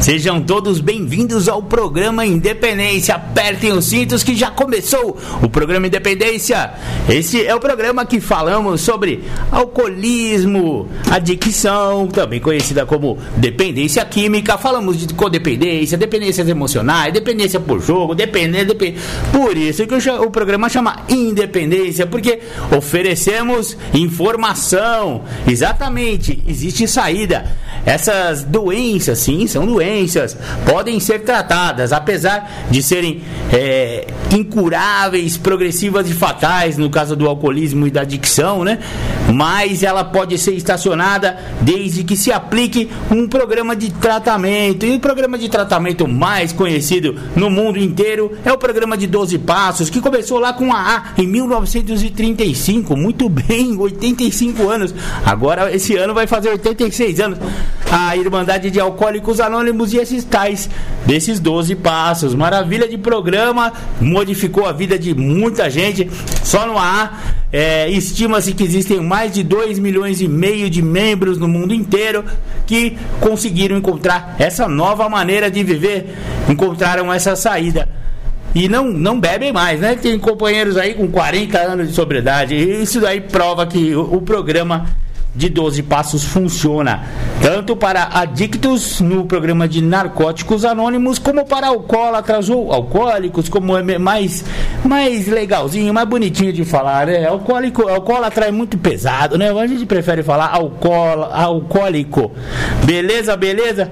Sejam todos bem-vindos ao programa Independência. Apertem os cintos que já começou o programa Independência. Esse é o programa que falamos sobre alcoolismo, adicção, também conhecida como dependência química. Falamos de codependência, dependências emocionais, dependência por jogo, dependência. Depend... Por isso que o programa chama Independência, porque oferecemos informação. Exatamente, existe saída. Essas doenças, sim, são doenças doenças podem ser tratadas, apesar de serem é, incuráveis, progressivas e fatais, no caso do alcoolismo e da adicção, né? Mas ela pode ser estacionada desde que se aplique um programa de tratamento. E o programa de tratamento mais conhecido no mundo inteiro é o programa de 12 passos, que começou lá com a A em 1935, muito bem, 85 anos. Agora esse ano vai fazer 86 anos. A Irmandade de Alcoólicos Anônimos e esses tais desses 12 passos. Maravilha de programa, modificou a vida de muita gente. Só no ar, é, estima-se que existem mais de 2 milhões e meio de membros no mundo inteiro que conseguiram encontrar essa nova maneira de viver, encontraram essa saída e não, não bebem mais, né? Tem companheiros aí com 40 anos de sobriedade. Isso daí prova que o, o programa de 12 passos funciona tanto para adictos no programa de narcóticos anônimos como para alcoólatras ou alcoólicos, como é mais mais legalzinho, mais bonitinho de falar, né? Alcoólico, alcoólatra é muito pesado, né? A gente prefere falar alcoól, alcoólico. Beleza, beleza?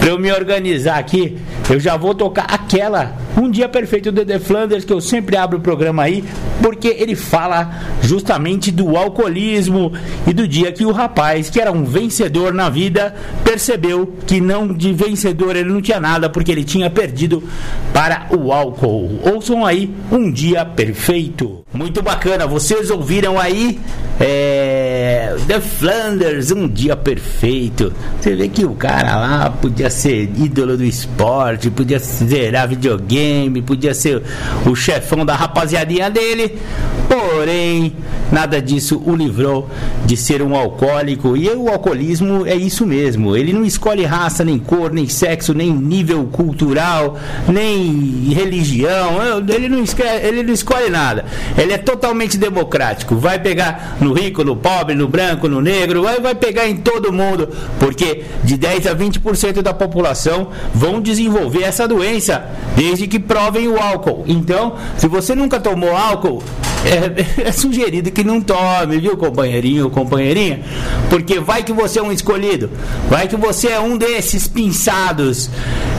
Para eu me organizar aqui, eu já vou tocar aquela Um Dia Perfeito do The Flanders que eu sempre abro o programa aí, porque ele fala justamente do alcoolismo e do dia que o rapaz, que era um vencedor na vida, percebeu que não de vencedor ele não tinha nada, porque ele tinha perdido para o álcool. Ouçam aí Um Dia Perfeito. Muito bacana, vocês ouviram aí é, The Flanders, Um Dia Perfeito. Você vê que o cara lá podia ser ídolo do esporte, podia zerar videogame, podia ser o chefão da rapaziadinha dele, porém, nada disso o livrou de ser um alcoólico. E o alcoolismo é isso mesmo. Ele não escolhe raça, nem cor, nem sexo, nem nível cultural, nem religião. Ele não escolhe, ele não escolhe nada. Ele é totalmente democrático. Vai pegar no rico, no pobre, no branco, no negro, vai, vai pegar em todo mundo. Porque de 10 a 20% da população vão desenvolver essa doença desde que provem o álcool. Então, se você nunca tomou álcool, é, é, sugerido que não tome, viu, companheirinho ou companheirinha? Porque vai que você é um escolhido, vai que você é um desses pinçados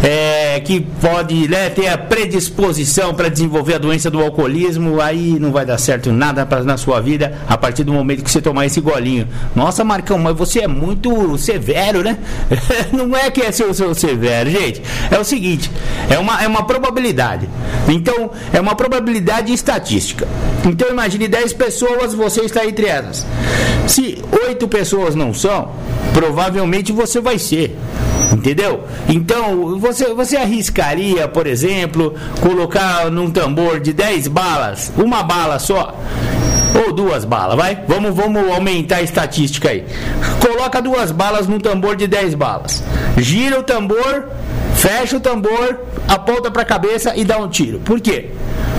é, que pode né, ter a predisposição para desenvolver a doença do alcoolismo, aí vai dar certo nada pra, na sua vida a partir do momento que você tomar esse golinho. Nossa, Marcão, mas você é muito severo, né? não é que é seu, seu severo, gente. É o seguinte, é uma, é uma probabilidade. Então, é uma probabilidade estatística. Então imagine 10 pessoas, você está entre elas. Se 8 pessoas não são, provavelmente você vai ser. Entendeu? Então, você, você arriscaria, por exemplo, colocar num tambor de 10 balas, uma bala só? Ou duas balas, vai? Vamos, vamos aumentar a estatística aí. Coloca duas balas num tambor de 10 balas. Gira o tambor, fecha o tambor, aponta para a cabeça e dá um tiro. Por quê?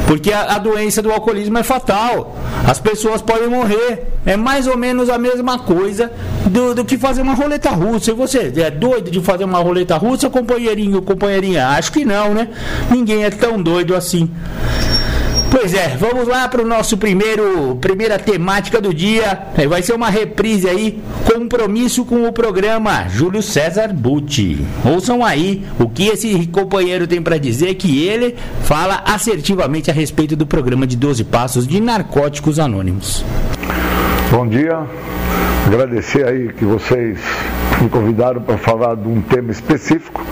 Porque a, a, doença do alcoolismo é fatal. As pessoas podem morrer. É mais ou menos a mesma coisa do, do que fazer uma roleta russa. E você é doido de fazer uma roleta russa, companheirinho, companheirinha? Acho que não, né? Ninguém é tão doido assim. Pois é, vamos lá para o nosso primeiro primeira temática do dia. É, vai ser uma reprise aí, compromisso com o programa Júlio César Butti. Ouçam aí o que esse companheiro tem para dizer que ele fala assertivamente a respeito do programa de 12 passos de narcóticos anônimos. Bom dia. Agradecer aí que vocês me convidaram para falar de um tema específico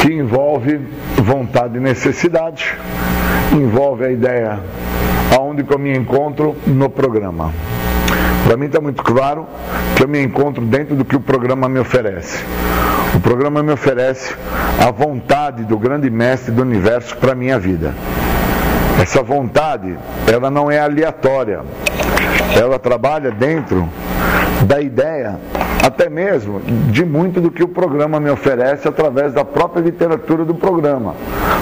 que envolve vontade e necessidade, envolve a ideia aonde que eu me encontro no programa. Para mim está muito claro que eu me encontro dentro do que o programa me oferece. O programa me oferece a vontade do grande mestre do universo para minha vida. Essa vontade, ela não é aleatória. Ela trabalha dentro da ideia, até mesmo de muito do que o programa me oferece através da própria literatura do programa.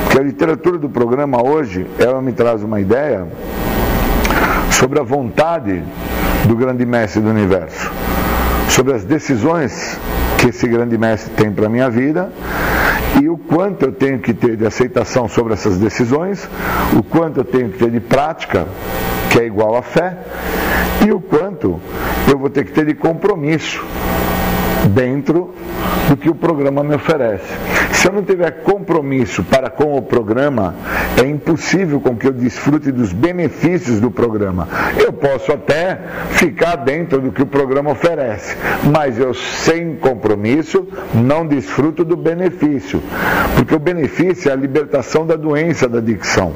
Porque a literatura do programa hoje, ela me traz uma ideia sobre a vontade do grande mestre do universo, sobre as decisões que esse grande mestre tem para a minha vida e o quanto eu tenho que ter de aceitação sobre essas decisões, o quanto eu tenho que ter de prática, que é igual a fé, e o quanto eu vou ter que ter de compromisso dentro do que o programa me oferece. Se eu não tiver compromisso para com o programa, é impossível com que eu desfrute dos benefícios do programa. Eu posso até ficar dentro do que o programa oferece, mas eu sem compromisso não desfruto do benefício, porque o benefício é a libertação da doença da adicção.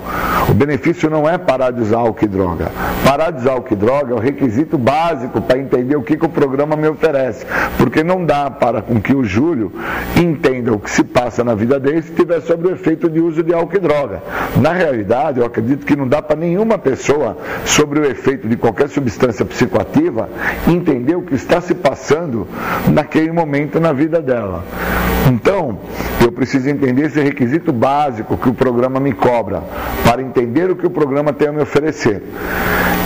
O benefício não é parar de usar álcool e droga. Parar de usar álcool e droga é o requisito básico para entender o que, que o programa me oferece, porque não dá para com que o Júlio entenda o que se passa na vida dele se estiver sob o efeito de uso de álcool e droga. Na realidade, eu acredito que não dá para nenhuma pessoa, sobre o efeito de qualquer substância psicoativa, entender o que está se passando naquele momento na vida dela. Então, eu preciso entender esse requisito básico que o programa me cobra, para entender o que o programa tem a me oferecer.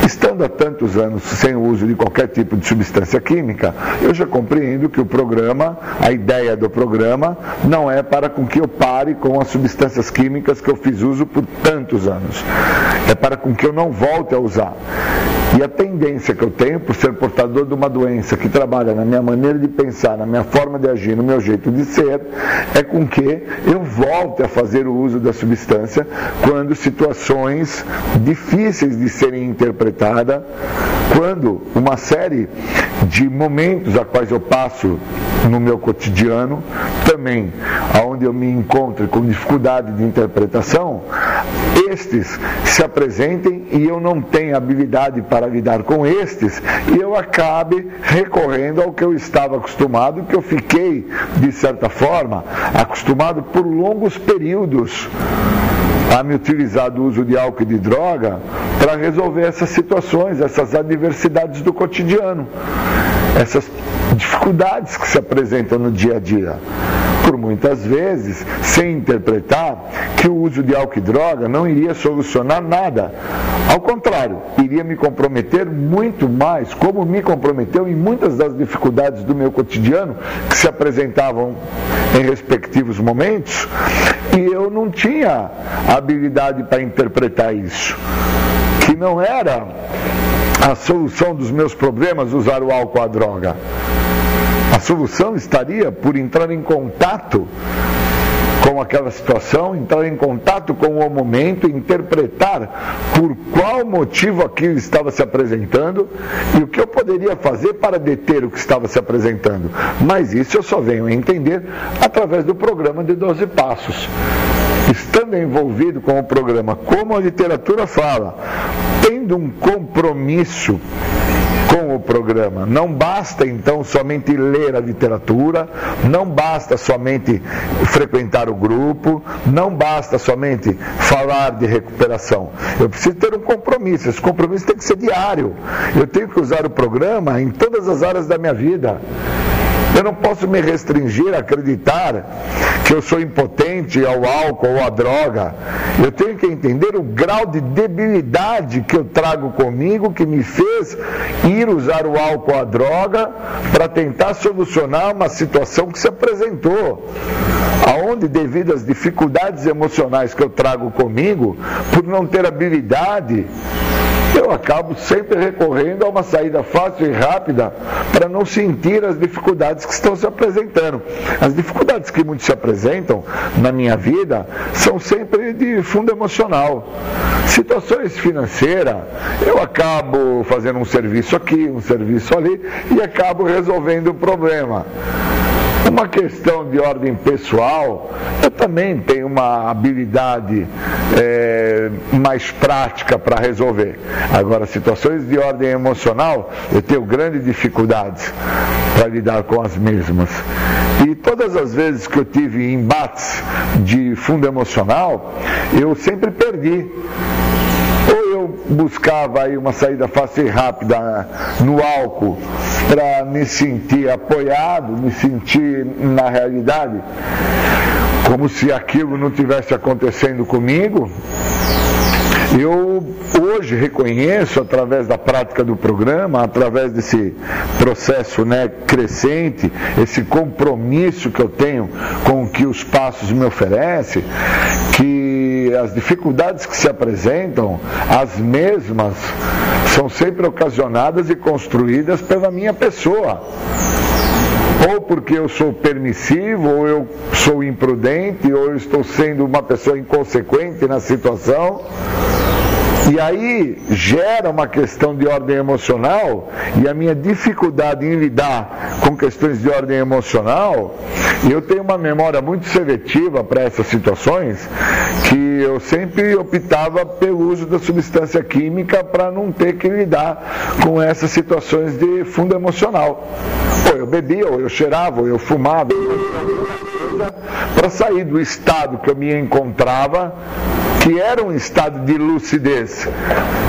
Estando há tantos anos sem o uso de qualquer tipo de substância química, eu já compreendo que o programa, a ideia do programa, não é para com que eu pare com as substâncias químicas que eu fiz uso por tantos anos. É para com que eu não volte a usar. E a tendência que eu tenho, por ser portador de uma doença que trabalha na minha maneira de pensar, na minha forma de agir, no meu jeito de ser, é com que eu volte a fazer o uso da substância quando situações difíceis de serem interpretadas, quando uma série de momentos a quais eu passo no meu cotidiano, também aonde eu me encontro com dificuldade de interpretação, estes se apresentem e eu não tenho habilidade para lidar com estes e eu acabe recorrendo ao que eu estava acostumado, que eu fiquei, de certa forma, acostumado por longos períodos a me utilizar do uso de álcool e de droga para resolver essas situações, essas adversidades do cotidiano, essas dificuldades que se apresentam no dia a dia por muitas vezes, sem interpretar que o uso de álcool e droga não iria solucionar nada. Ao contrário, iria me comprometer muito mais, como me comprometeu em muitas das dificuldades do meu cotidiano que se apresentavam em respectivos momentos, e eu não tinha habilidade para interpretar isso. Que não era a solução dos meus problemas usar o álcool ou a droga. A solução estaria por entrar em contato com aquela situação, entrar em contato com o momento, interpretar por qual motivo aquilo estava se apresentando e o que eu poderia fazer para deter o que estava se apresentando. Mas isso eu só venho a entender através do programa de 12 passos. Estando envolvido com o programa, como a literatura fala, tendo um compromisso com o programa. Não basta então somente ler a literatura, não basta somente frequentar o grupo, não basta somente falar de recuperação. Eu preciso ter um compromisso. Esse compromisso tem que ser diário. Eu tenho que usar o programa em todas as áreas da minha vida. Eu não posso me restringir a acreditar que eu sou impotente ao álcool ou à droga. Eu tenho que entender o grau de debilidade que eu trago comigo que me fez ir usar o álcool ou a droga para tentar solucionar uma situação que se apresentou. Aonde, devido às dificuldades emocionais que eu trago comigo, por não ter habilidade eu acabo sempre recorrendo a uma saída fácil e rápida para não sentir as dificuldades que estão se apresentando. As dificuldades que muitos se apresentam na minha vida são sempre de fundo emocional. Situações financeiras, eu acabo fazendo um serviço aqui, um serviço ali e acabo resolvendo o problema. Uma questão de ordem pessoal, eu também tenho uma habilidade é, mais prática para resolver. Agora, situações de ordem emocional, eu tenho grandes dificuldades para lidar com as mesmas. E todas as vezes que eu tive embates de fundo emocional, eu sempre perdi buscava aí uma saída fácil e rápida no álcool para me sentir apoiado, me sentir na realidade, como se aquilo não tivesse acontecendo comigo. Eu hoje reconheço, através da prática do programa, através desse processo né, crescente, esse compromisso que eu tenho com o que os passos me oferecem, que as dificuldades que se apresentam, as mesmas, são sempre ocasionadas e construídas pela minha pessoa ou porque eu sou permissivo, ou eu sou imprudente, ou eu estou sendo uma pessoa inconsequente na situação. E aí gera uma questão de ordem emocional e a minha dificuldade em lidar com questões de ordem emocional, eu tenho uma memória muito seletiva para essas situações, que eu sempre optava pelo uso da substância química para não ter que lidar com essas situações de fundo emocional. Ou eu bebia, ou eu cheirava, ou eu fumava, para sair do estado que eu me encontrava que era um estado de lucidez,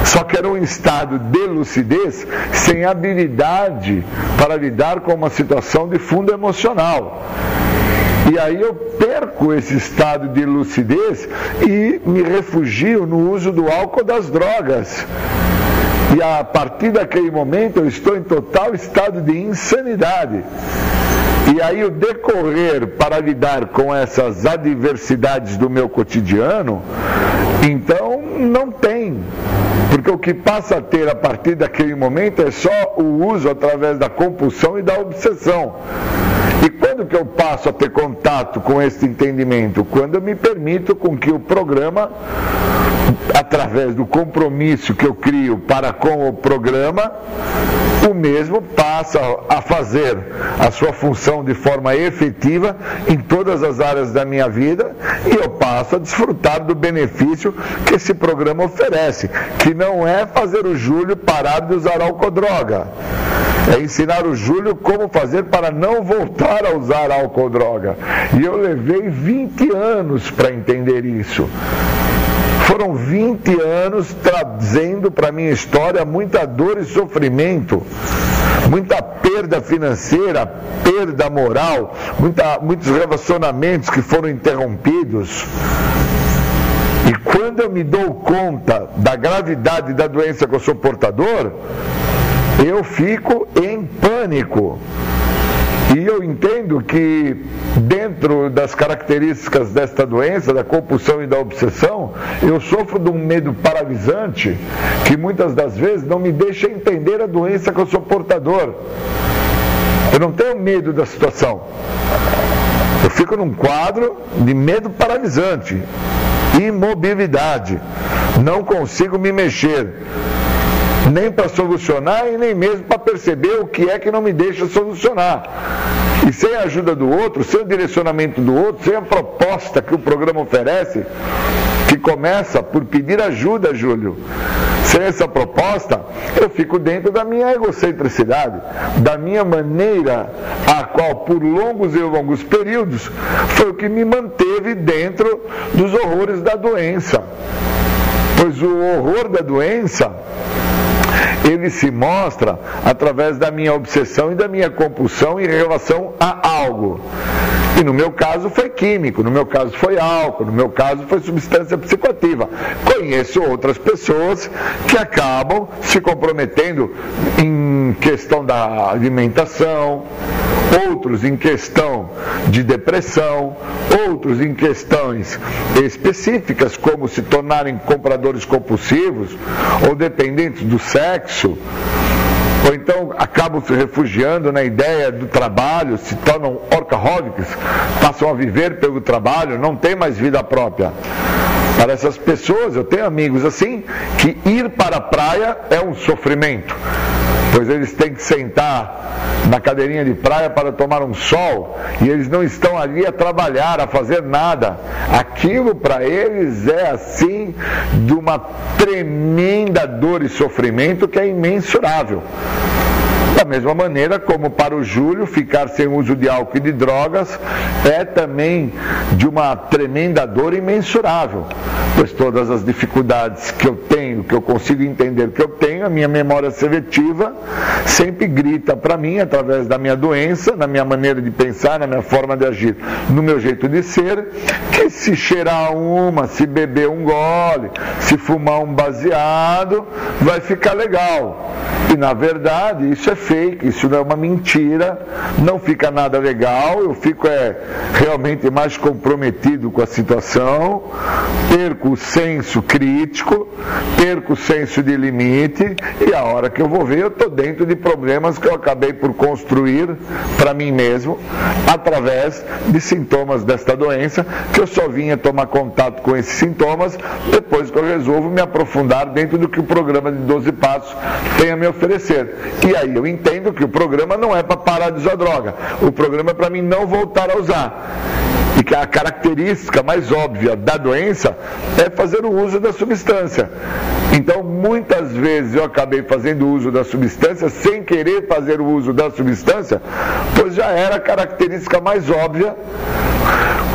só que era um estado de lucidez sem habilidade para lidar com uma situação de fundo emocional. E aí eu perco esse estado de lucidez e me refugio no uso do álcool das drogas. E a partir daquele momento eu estou em total estado de insanidade. E aí o decorrer para lidar com essas adversidades do meu cotidiano, então não tem. Porque o que passa a ter a partir daquele momento é só o uso através da compulsão e da obsessão. E quando que eu passo a ter contato com esse entendimento? Quando eu me permito com que o programa, através do compromisso que eu crio para com o programa, o mesmo passa a fazer a sua função de forma efetiva em todas as áreas da minha vida e eu passo a desfrutar do benefício que esse programa oferece, que não é fazer o Júlio parar de usar álcool droga é ensinar o Júlio como fazer para não voltar a usar álcool droga. E eu levei 20 anos para entender isso. Foram 20 anos trazendo para minha história muita dor e sofrimento, muita perda financeira, perda moral, muita, muitos relacionamentos que foram interrompidos. E quando eu me dou conta da gravidade da doença que eu sou portador, eu fico em pânico. E eu entendo que, dentro das características desta doença, da compulsão e da obsessão, eu sofro de um medo paralisante que muitas das vezes não me deixa entender a doença que eu sou portador. Eu não tenho medo da situação. Eu fico num quadro de medo paralisante, imobilidade. Não consigo me mexer nem para solucionar e nem mesmo para perceber o que é que não me deixa solucionar. E sem a ajuda do outro, sem o direcionamento do outro, sem a proposta que o programa oferece, que começa por pedir ajuda, Júlio. Sem essa proposta, eu fico dentro da minha egocentricidade, da minha maneira, a qual por longos e longos períodos foi o que me manteve dentro dos horrores da doença. Pois o horror da doença ele se mostra através da minha obsessão e da minha compulsão em relação a algo. E no meu caso foi químico, no meu caso foi álcool, no meu caso foi substância psicoativa. Conheço outras pessoas que acabam se comprometendo em questão da alimentação, outros em questão de depressão, outros em questões específicas, como se tornarem compradores compulsivos ou dependentes do sexo ou então acabam se refugiando na ideia do trabalho, se tornam orcaholics, passam a viver pelo trabalho, não tem mais vida própria. Para essas pessoas, eu tenho amigos assim, que ir para a praia é um sofrimento pois eles têm que sentar na cadeirinha de praia para tomar um sol e eles não estão ali a trabalhar, a fazer nada. Aquilo para eles é assim de uma tremenda dor e sofrimento que é imensurável. Da mesma maneira como para o Júlio, ficar sem uso de álcool e de drogas é também de uma tremenda dor imensurável, pois todas as dificuldades que eu tenho, que eu consigo entender que eu tenho, a minha memória seletiva sempre grita para mim, através da minha doença, na minha maneira de pensar, na minha forma de agir, no meu jeito de ser, que se cheirar uma, se beber um gole, se fumar um baseado, vai ficar legal. E na verdade, isso é fake, isso não é uma mentira, não fica nada legal, eu fico é, realmente mais comprometido com a situação, perco o senso crítico, perco o senso de limite e a hora que eu vou ver eu estou dentro de problemas que eu acabei por construir para mim mesmo através de sintomas desta doença que eu só vinha tomar contato com esses sintomas depois que eu resolvo me aprofundar dentro do que o programa de 12 passos tem a me oferecer. E aí eu entendo que o programa não é para parar de usar droga. O programa é para mim não voltar a usar. Que a característica mais óbvia da doença é fazer o uso da substância. Então, muitas vezes eu acabei fazendo uso da substância sem querer fazer o uso da substância, pois já era a característica mais óbvia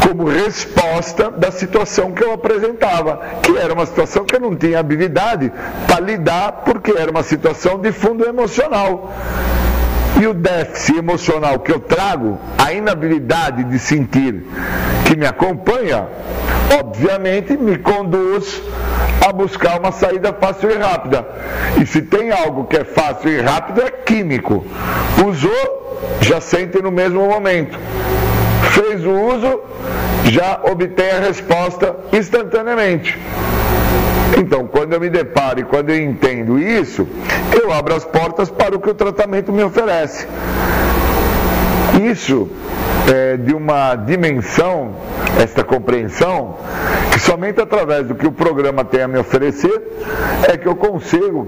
como resposta da situação que eu apresentava, que era uma situação que eu não tinha habilidade para lidar, porque era uma situação de fundo emocional. E o déficit emocional que eu trago, a inabilidade de sentir que me acompanha, obviamente me conduz a buscar uma saída fácil e rápida. E se tem algo que é fácil e rápido, é químico. Usou, já sente no mesmo momento fez o uso, já obtém a resposta instantaneamente. Então, quando eu me deparo e quando eu entendo isso, eu abro as portas para o que o tratamento me oferece. Isso é de uma dimensão, esta compreensão, que somente através do que o programa tem a me oferecer é que eu consigo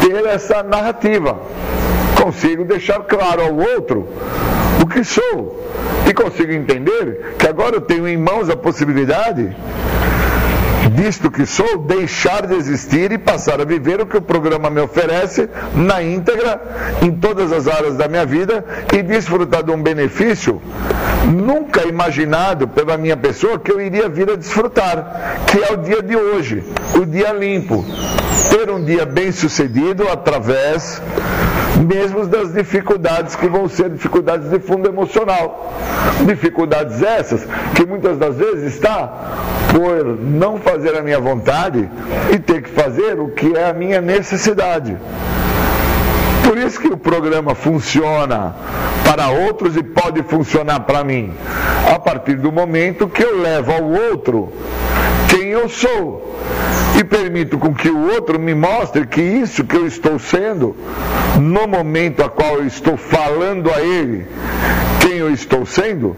ter essa narrativa. Consigo deixar claro ao outro o que sou. E consigo entender que agora eu tenho em mãos a possibilidade disto que sou, deixar de existir e passar a viver o que o programa me oferece na íntegra, em todas as áreas da minha vida e desfrutar de um benefício nunca imaginado pela minha pessoa que eu iria vir a desfrutar, que é o dia de hoje, o dia limpo. Ter um dia bem sucedido através mesmo das dificuldades que vão ser dificuldades de fundo emocional. Dificuldades essas que muitas das vezes está por não fazer a minha vontade e ter que fazer o que é a minha necessidade. Por isso que o programa funciona para outros e pode funcionar para mim. A partir do momento que eu levo ao outro quem eu sou e permito com que o outro me mostre que isso que eu estou sendo, no momento a qual eu estou falando a ele, quem eu estou sendo,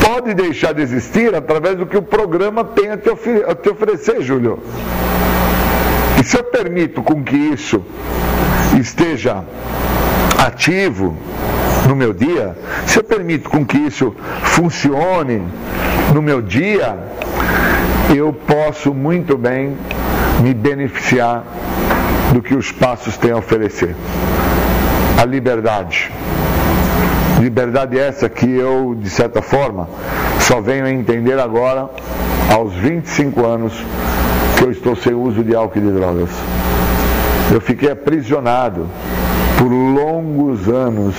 pode deixar de existir através do que o programa tem a te, a te oferecer, Júlio. E se eu permito com que isso esteja ativo no meu dia, se eu permito com que isso funcione no meu dia, eu posso muito bem me beneficiar do que os passos têm a oferecer. A liberdade. Liberdade essa que eu, de certa forma, só venho a entender agora, aos 25 anos, que eu estou sem uso de álcool e de drogas. Eu fiquei aprisionado por longos anos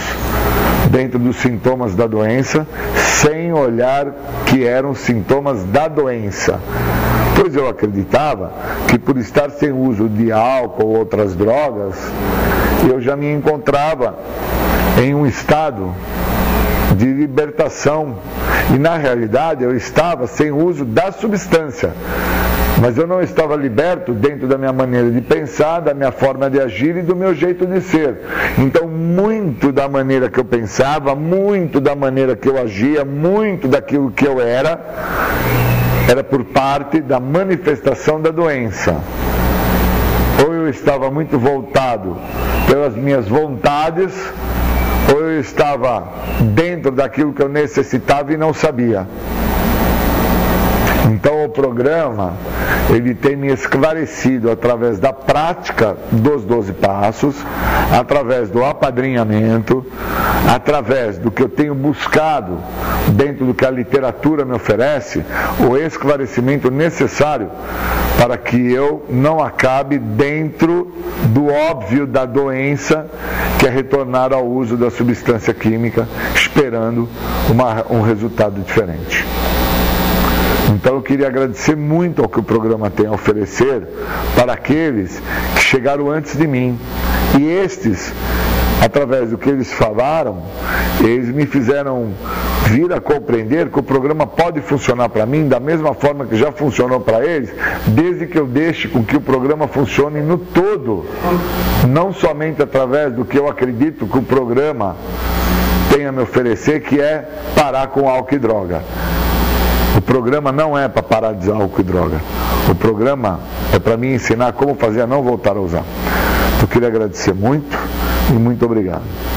dentro dos sintomas da doença, sem olhar que eram sintomas da doença. Pois eu acreditava que por estar sem uso de álcool ou outras drogas, eu já me encontrava em um estado de libertação. E na realidade eu estava sem uso da substância. Mas eu não estava liberto dentro da minha maneira de pensar, da minha forma de agir e do meu jeito de ser. Então, muito da maneira que eu pensava, muito da maneira que eu agia, muito daquilo que eu era, era por parte da manifestação da doença. Ou eu estava muito voltado pelas minhas vontades, ou eu estava dentro daquilo que eu necessitava e não sabia. Então o programa, ele tem me esclarecido através da prática dos 12 passos, através do apadrinhamento, através do que eu tenho buscado dentro do que a literatura me oferece, o esclarecimento necessário para que eu não acabe dentro do óbvio da doença, que é retornar ao uso da substância química, esperando uma, um resultado diferente. Então eu queria agradecer muito ao que o programa tem a oferecer para aqueles que chegaram antes de mim. E estes, através do que eles falaram, eles me fizeram vir a compreender que o programa pode funcionar para mim da mesma forma que já funcionou para eles, desde que eu deixe com que o programa funcione no todo, não somente através do que eu acredito que o programa tem a me oferecer, que é parar com álcool e droga. O programa não é para parar de usar álcool e droga. O programa é para me ensinar como fazer a não voltar a usar. Eu queria agradecer muito e muito obrigado.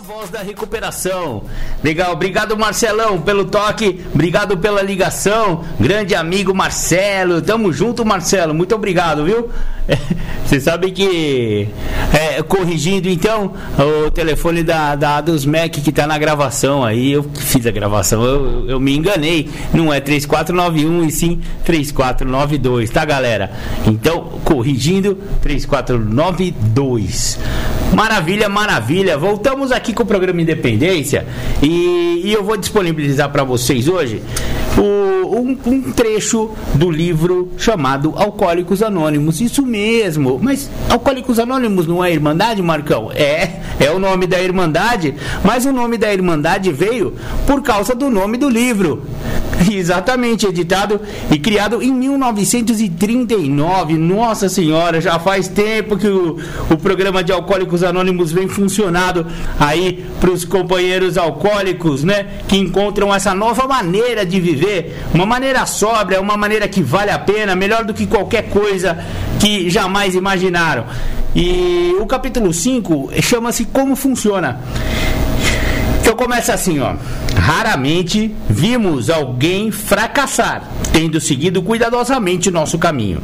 voz da recuperação. Legal, obrigado Marcelão pelo toque, obrigado pela ligação, grande amigo Marcelo, tamo junto Marcelo, muito obrigado, viu? Você sabe que, é, corrigindo então, o telefone da, da dos Mac que tá na gravação aí, eu fiz a gravação, eu, eu me enganei, não é 3491 e sim 3492, tá galera? Então, corrigindo, 3492. Maravilha, maravilha. Voltamos aqui com o programa Independência e, e eu vou disponibilizar para vocês hoje o, um, um, trecho do livro chamado Alcoólicos Anônimos. Isso mesmo. Mas Alcoólicos Anônimos não é Irmandade, Marcão? É, é o nome da Irmandade, mas o nome da Irmandade veio por causa do nome do livro. Exatamente, editado e criado em 1939. Nossa Senhora, já faz tempo que o, o programa de Alcoólicos Anônimos vem funcionando aí para os companheiros alcoólicos, né? Que encontram essa nova maneira de viver, uma maneira sóbria, uma maneira que vale a pena, melhor do que qualquer coisa que jamais imaginaram. E o capítulo 5 chama-se Como Funciona. Então começa assim, ó. Raramente vimos alguém fracassar, tendo seguido cuidadosamente nosso caminho.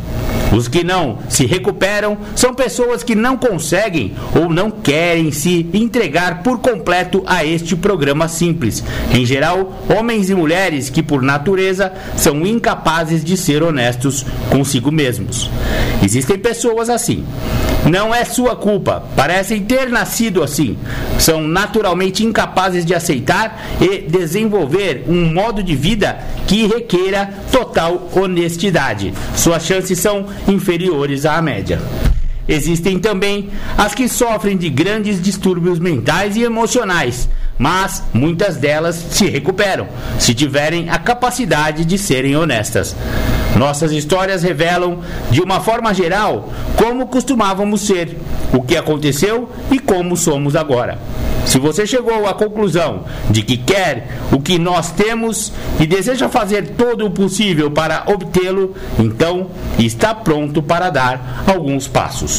Os que não se recuperam são pessoas que não conseguem ou não querem se entregar por completo a este programa simples. Em geral, homens e mulheres que, por natureza, são incapazes de ser honestos consigo mesmos. Existem pessoas assim. Não é sua culpa, parecem ter nascido assim. São naturalmente incapazes de aceitar e desenvolver um modo de vida que requeira total honestidade. Suas chances são inferiores à média. Existem também as que sofrem de grandes distúrbios mentais e emocionais, mas muitas delas se recuperam, se tiverem a capacidade de serem honestas. Nossas histórias revelam, de uma forma geral, como costumávamos ser, o que aconteceu e como somos agora. Se você chegou à conclusão de que quer o que nós temos e deseja fazer todo o possível para obtê-lo, então está pronto para dar alguns passos.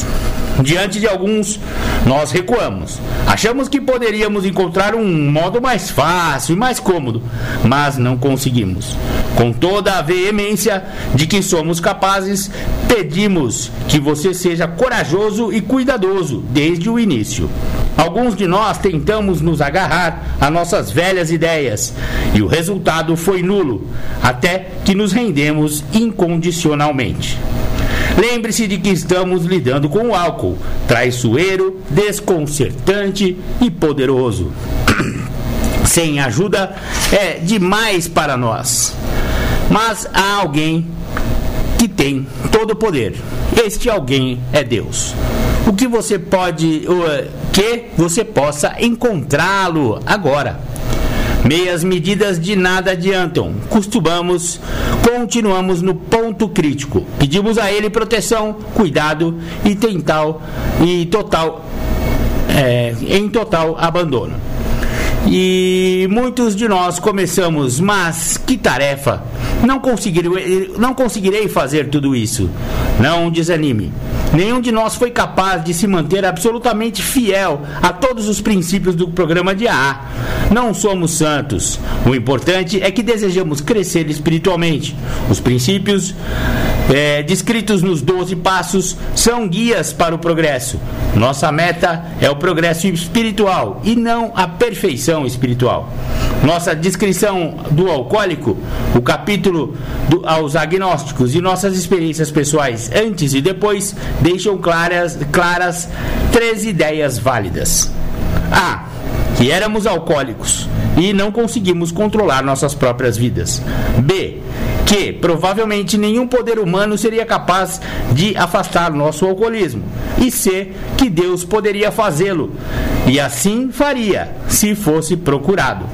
Diante de alguns, nós recuamos. Achamos que poderíamos encontrar um modo mais fácil e mais cômodo, mas não conseguimos. Com toda a veemência de que somos capazes, pedimos que você seja corajoso e cuidadoso desde o início. Alguns de nós tentamos nos agarrar a nossas velhas ideias e o resultado foi nulo, até que nos rendemos incondicionalmente. Lembre-se de que estamos lidando com o álcool, traiçoeiro, desconcertante e poderoso. Sem ajuda é demais para nós. Mas há alguém que tem todo o poder. Este alguém é Deus. O que você pode, que você possa encontrá-lo agora. Meias medidas de nada adiantam. Costumamos, continuamos no ponto crítico. Pedimos a ele proteção, cuidado e tental e total é, em total abandono. E muitos de nós começamos, mas que tarefa! Não conseguirei, não conseguirei fazer tudo isso. Não desanime. Nenhum de nós foi capaz de se manter absolutamente fiel a todos os princípios do programa de AA. Não somos santos. O importante é que desejamos crescer espiritualmente. Os princípios é, descritos nos 12 passos são guias para o progresso. Nossa meta é o progresso espiritual e não a perfeição espiritual. Nossa descrição do alcoólico, o capítulo do, aos agnósticos e nossas experiências pessoais antes e depois deixam claras, claras três ideias válidas. A. Que éramos alcoólicos e não conseguimos controlar nossas próprias vidas. B. Que provavelmente nenhum poder humano seria capaz de afastar nosso alcoolismo. E C. Que Deus poderia fazê-lo. E assim faria, se fosse procurado.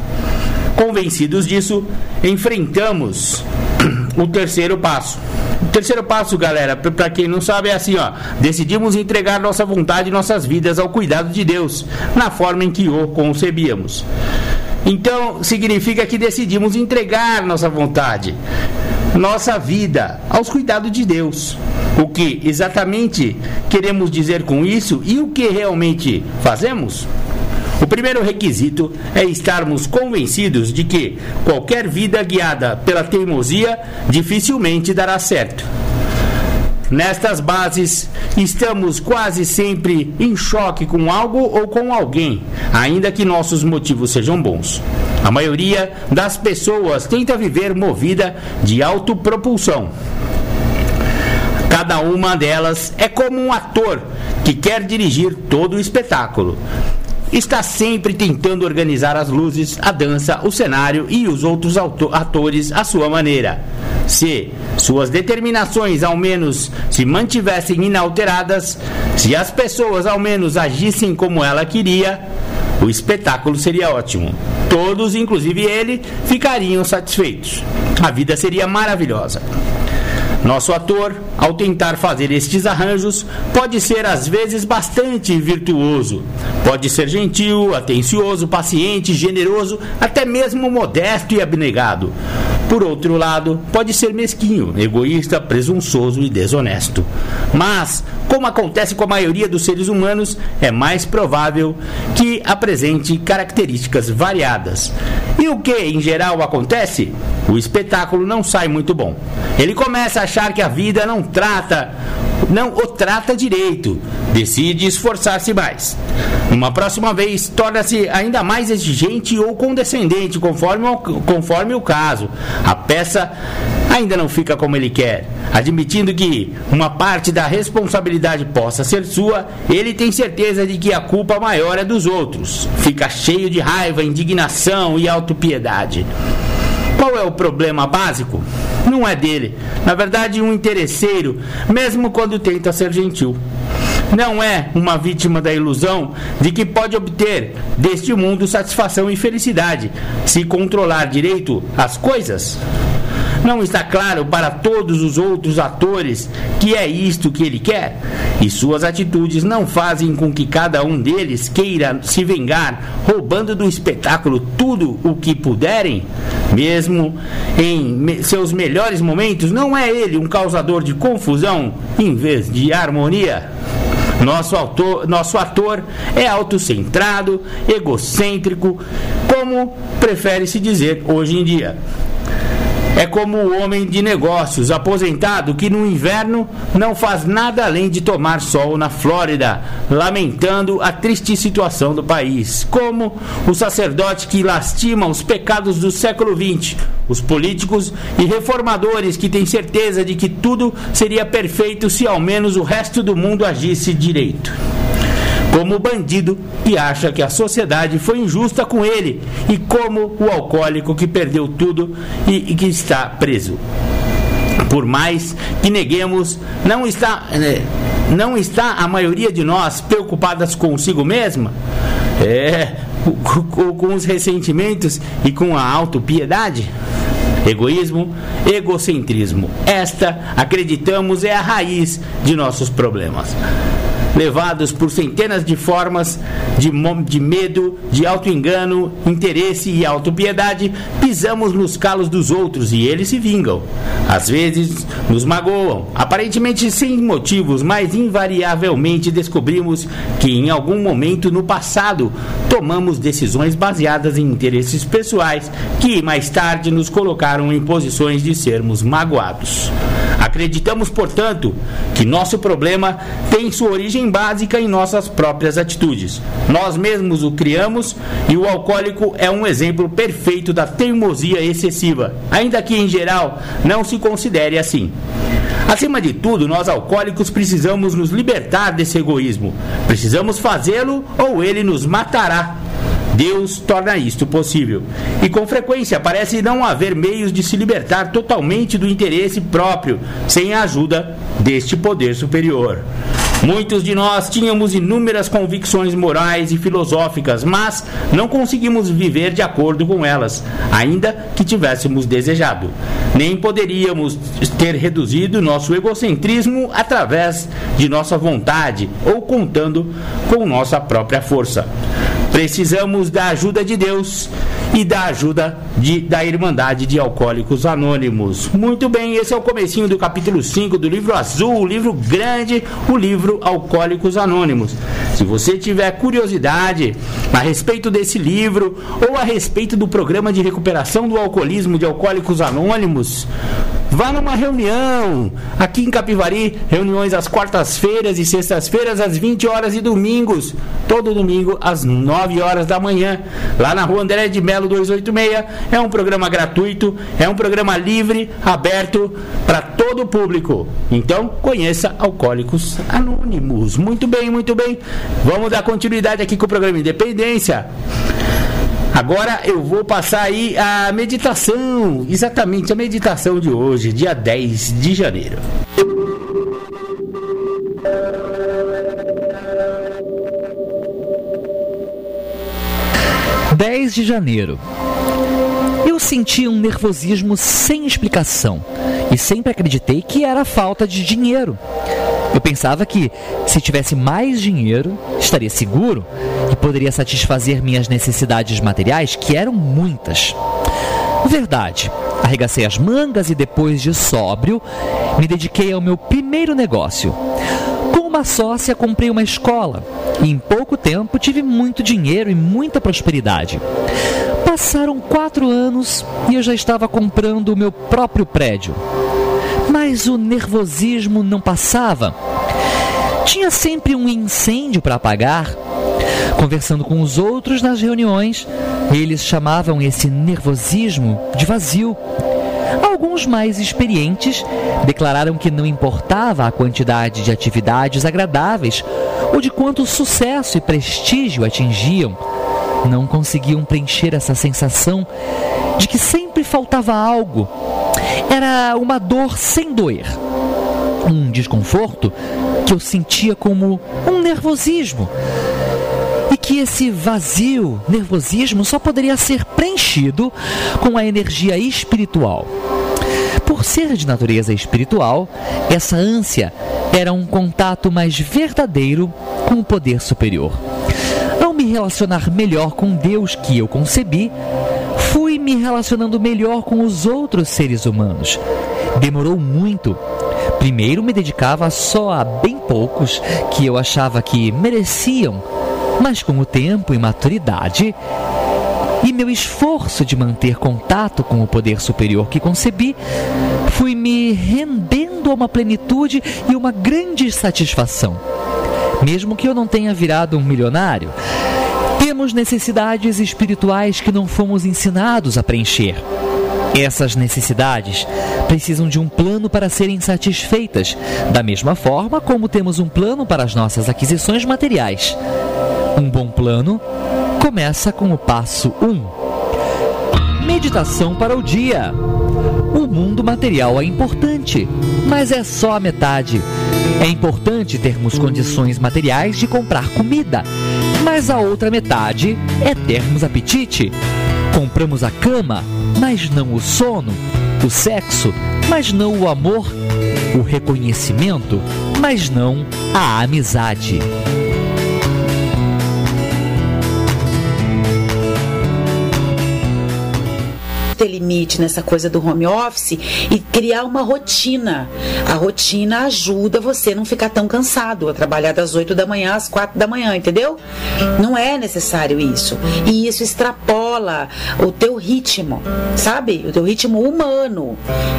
Convencidos disso, enfrentamos o terceiro passo. O terceiro passo, galera, para quem não sabe, é assim, ó. Decidimos entregar nossa vontade e nossas vidas ao cuidado de Deus, na forma em que o concebíamos. Então, significa que decidimos entregar nossa vontade, nossa vida aos cuidados de Deus. O que exatamente queremos dizer com isso e o que realmente fazemos? O primeiro requisito é estarmos convencidos de que qualquer vida guiada pela teimosia dificilmente dará certo. Nestas bases, estamos quase sempre em choque com algo ou com alguém, ainda que nossos motivos sejam bons. A maioria das pessoas tenta viver movida de autopropulsão. Cada uma delas é como um ator que quer dirigir todo o espetáculo está sempre tentando organizar as luzes, a dança, o cenário e os outros atores à sua maneira. Se suas determinações ao menos se mantivessem inalteradas, se as pessoas ao menos agissem como ela queria, o espetáculo seria ótimo. Todos, inclusive ele, ficariam satisfeitos. A vida seria maravilhosa. Nosso ator, ao tentar fazer estes arranjos, pode ser às vezes bastante virtuoso. Pode ser gentil, atencioso, paciente, generoso, até mesmo modesto e abnegado. Por outro lado, pode ser mesquinho, egoísta, presunçoso e desonesto. Mas, como acontece com a maioria dos seres humanos, é mais provável que apresente características variadas. E o que em geral acontece? O espetáculo não sai muito bom. Ele começa a achar que a vida não trata, não o trata direito, decide esforçar-se mais. Uma próxima vez, torna-se ainda mais exigente ou condescendente, conforme o, conforme o caso. A peça ainda não fica como ele quer. Admitindo que uma parte da responsabilidade possa ser sua, ele tem certeza de que a culpa maior é dos outros. Fica cheio de raiva, indignação e autopiedade. Qual é o problema básico? Não é dele. Na verdade, um interesseiro, mesmo quando tenta ser gentil. Não é uma vítima da ilusão de que pode obter deste mundo satisfação e felicidade se controlar direito as coisas. Não está claro para todos os outros atores que é isto que ele quer? E suas atitudes não fazem com que cada um deles queira se vingar, roubando do espetáculo tudo o que puderem? Mesmo em seus melhores momentos, não é ele um causador de confusão em vez de harmonia? Nosso, autor, nosso ator é autocentrado, egocêntrico, como prefere se dizer hoje em dia. É como o homem de negócios aposentado que no inverno não faz nada além de tomar sol na Flórida, lamentando a triste situação do país. Como o sacerdote que lastima os pecados do século XX, os políticos e reformadores que têm certeza de que tudo seria perfeito se ao menos o resto do mundo agisse direito como bandido que acha que a sociedade foi injusta com ele e como o alcoólico que perdeu tudo e, e que está preso. Por mais que neguemos, não está, né, não está a maioria de nós preocupadas consigo mesma? É, com, com os ressentimentos e com a autopiedade? Egoísmo, egocentrismo. Esta, acreditamos, é a raiz de nossos problemas levados por centenas de formas de, de medo, de auto-engano, interesse e autopiedade, pisamos nos calos dos outros e eles se vingam. Às vezes nos magoam, aparentemente sem motivos, mas invariavelmente descobrimos que em algum momento no passado tomamos decisões baseadas em interesses pessoais que mais tarde nos colocaram em posições de sermos magoados. Acreditamos, portanto, que nosso problema tem sua origem básica em nossas próprias atitudes. Nós mesmos o criamos e o alcoólico é um exemplo perfeito da teimosia excessiva, ainda que em geral não se considere assim. Acima de tudo, nós alcoólicos precisamos nos libertar desse egoísmo. Precisamos fazê-lo ou ele nos matará. Deus torna isto possível. E com frequência parece não haver meios de se libertar totalmente do interesse próprio, sem a ajuda deste poder superior. Muitos de nós tínhamos inúmeras convicções morais e filosóficas, mas não conseguimos viver de acordo com elas, ainda que tivéssemos desejado. Nem poderíamos ter reduzido nosso egocentrismo através de nossa vontade ou contando com nossa própria força. Precisamos da ajuda de Deus e da ajuda de, da Irmandade de Alcoólicos Anônimos. Muito bem, esse é o comecinho do capítulo 5 do livro azul, o livro grande, o livro Alcoólicos Anônimos. Se você tiver curiosidade a respeito desse livro ou a respeito do programa de recuperação do alcoolismo de Alcoólicos Anônimos, Vá numa reunião aqui em Capivari, reuniões às quartas-feiras e sextas-feiras às 20 horas e domingos, todo domingo às 9 horas da manhã, lá na Rua André de Melo 286. É um programa gratuito, é um programa livre, aberto para todo o público. Então, conheça Alcoólicos Anônimos. Muito bem, muito bem. Vamos dar continuidade aqui com o programa Independência. Agora eu vou passar aí a meditação, exatamente a meditação de hoje, dia 10 de janeiro. Dez de janeiro. Eu senti um nervosismo sem explicação e sempre acreditei que era falta de dinheiro. Eu pensava que, se tivesse mais dinheiro, estaria seguro e poderia satisfazer minhas necessidades materiais, que eram muitas. Verdade. Arregacei as mangas e depois de sóbrio, me dediquei ao meu primeiro negócio. Com uma sócia, comprei uma escola e em pouco tempo tive muito dinheiro e muita prosperidade. Passaram quatro anos e eu já estava comprando o meu próprio prédio mas o nervosismo não passava. Tinha sempre um incêndio para apagar. Conversando com os outros nas reuniões, eles chamavam esse nervosismo de vazio. Alguns mais experientes declararam que não importava a quantidade de atividades agradáveis ou de quanto sucesso e prestígio atingiam, não conseguiam preencher essa sensação de que sempre faltava algo era uma dor sem doer, um desconforto que eu sentia como um nervosismo. E que esse vazio, nervosismo, só poderia ser preenchido com a energia espiritual. Por ser de natureza espiritual, essa ânsia era um contato mais verdadeiro com o poder superior. Ao me relacionar melhor com Deus que eu concebi, fui me relacionando melhor com os outros seres humanos. Demorou muito. Primeiro me dedicava só a bem poucos que eu achava que mereciam, mas com o tempo e maturidade e meu esforço de manter contato com o poder superior que concebi, fui me rendendo a uma plenitude e uma grande satisfação. Mesmo que eu não tenha virado um milionário, temos necessidades espirituais que não fomos ensinados a preencher. Essas necessidades precisam de um plano para serem satisfeitas, da mesma forma como temos um plano para as nossas aquisições materiais. Um bom plano começa com o passo 1. Meditação para o dia. O mundo material é importante, mas é só a metade. É importante termos condições materiais de comprar comida, mas a outra metade é termos apetite. Compramos a cama, mas não o sono, o sexo, mas não o amor, o reconhecimento, mas não a amizade. Ter limite nessa coisa do home office e criar uma rotina. A rotina ajuda você não ficar tão cansado a trabalhar das 8 da manhã às 4 da manhã, entendeu? Não é necessário isso. E isso extrapola o teu ritmo, sabe? O teu ritmo humano.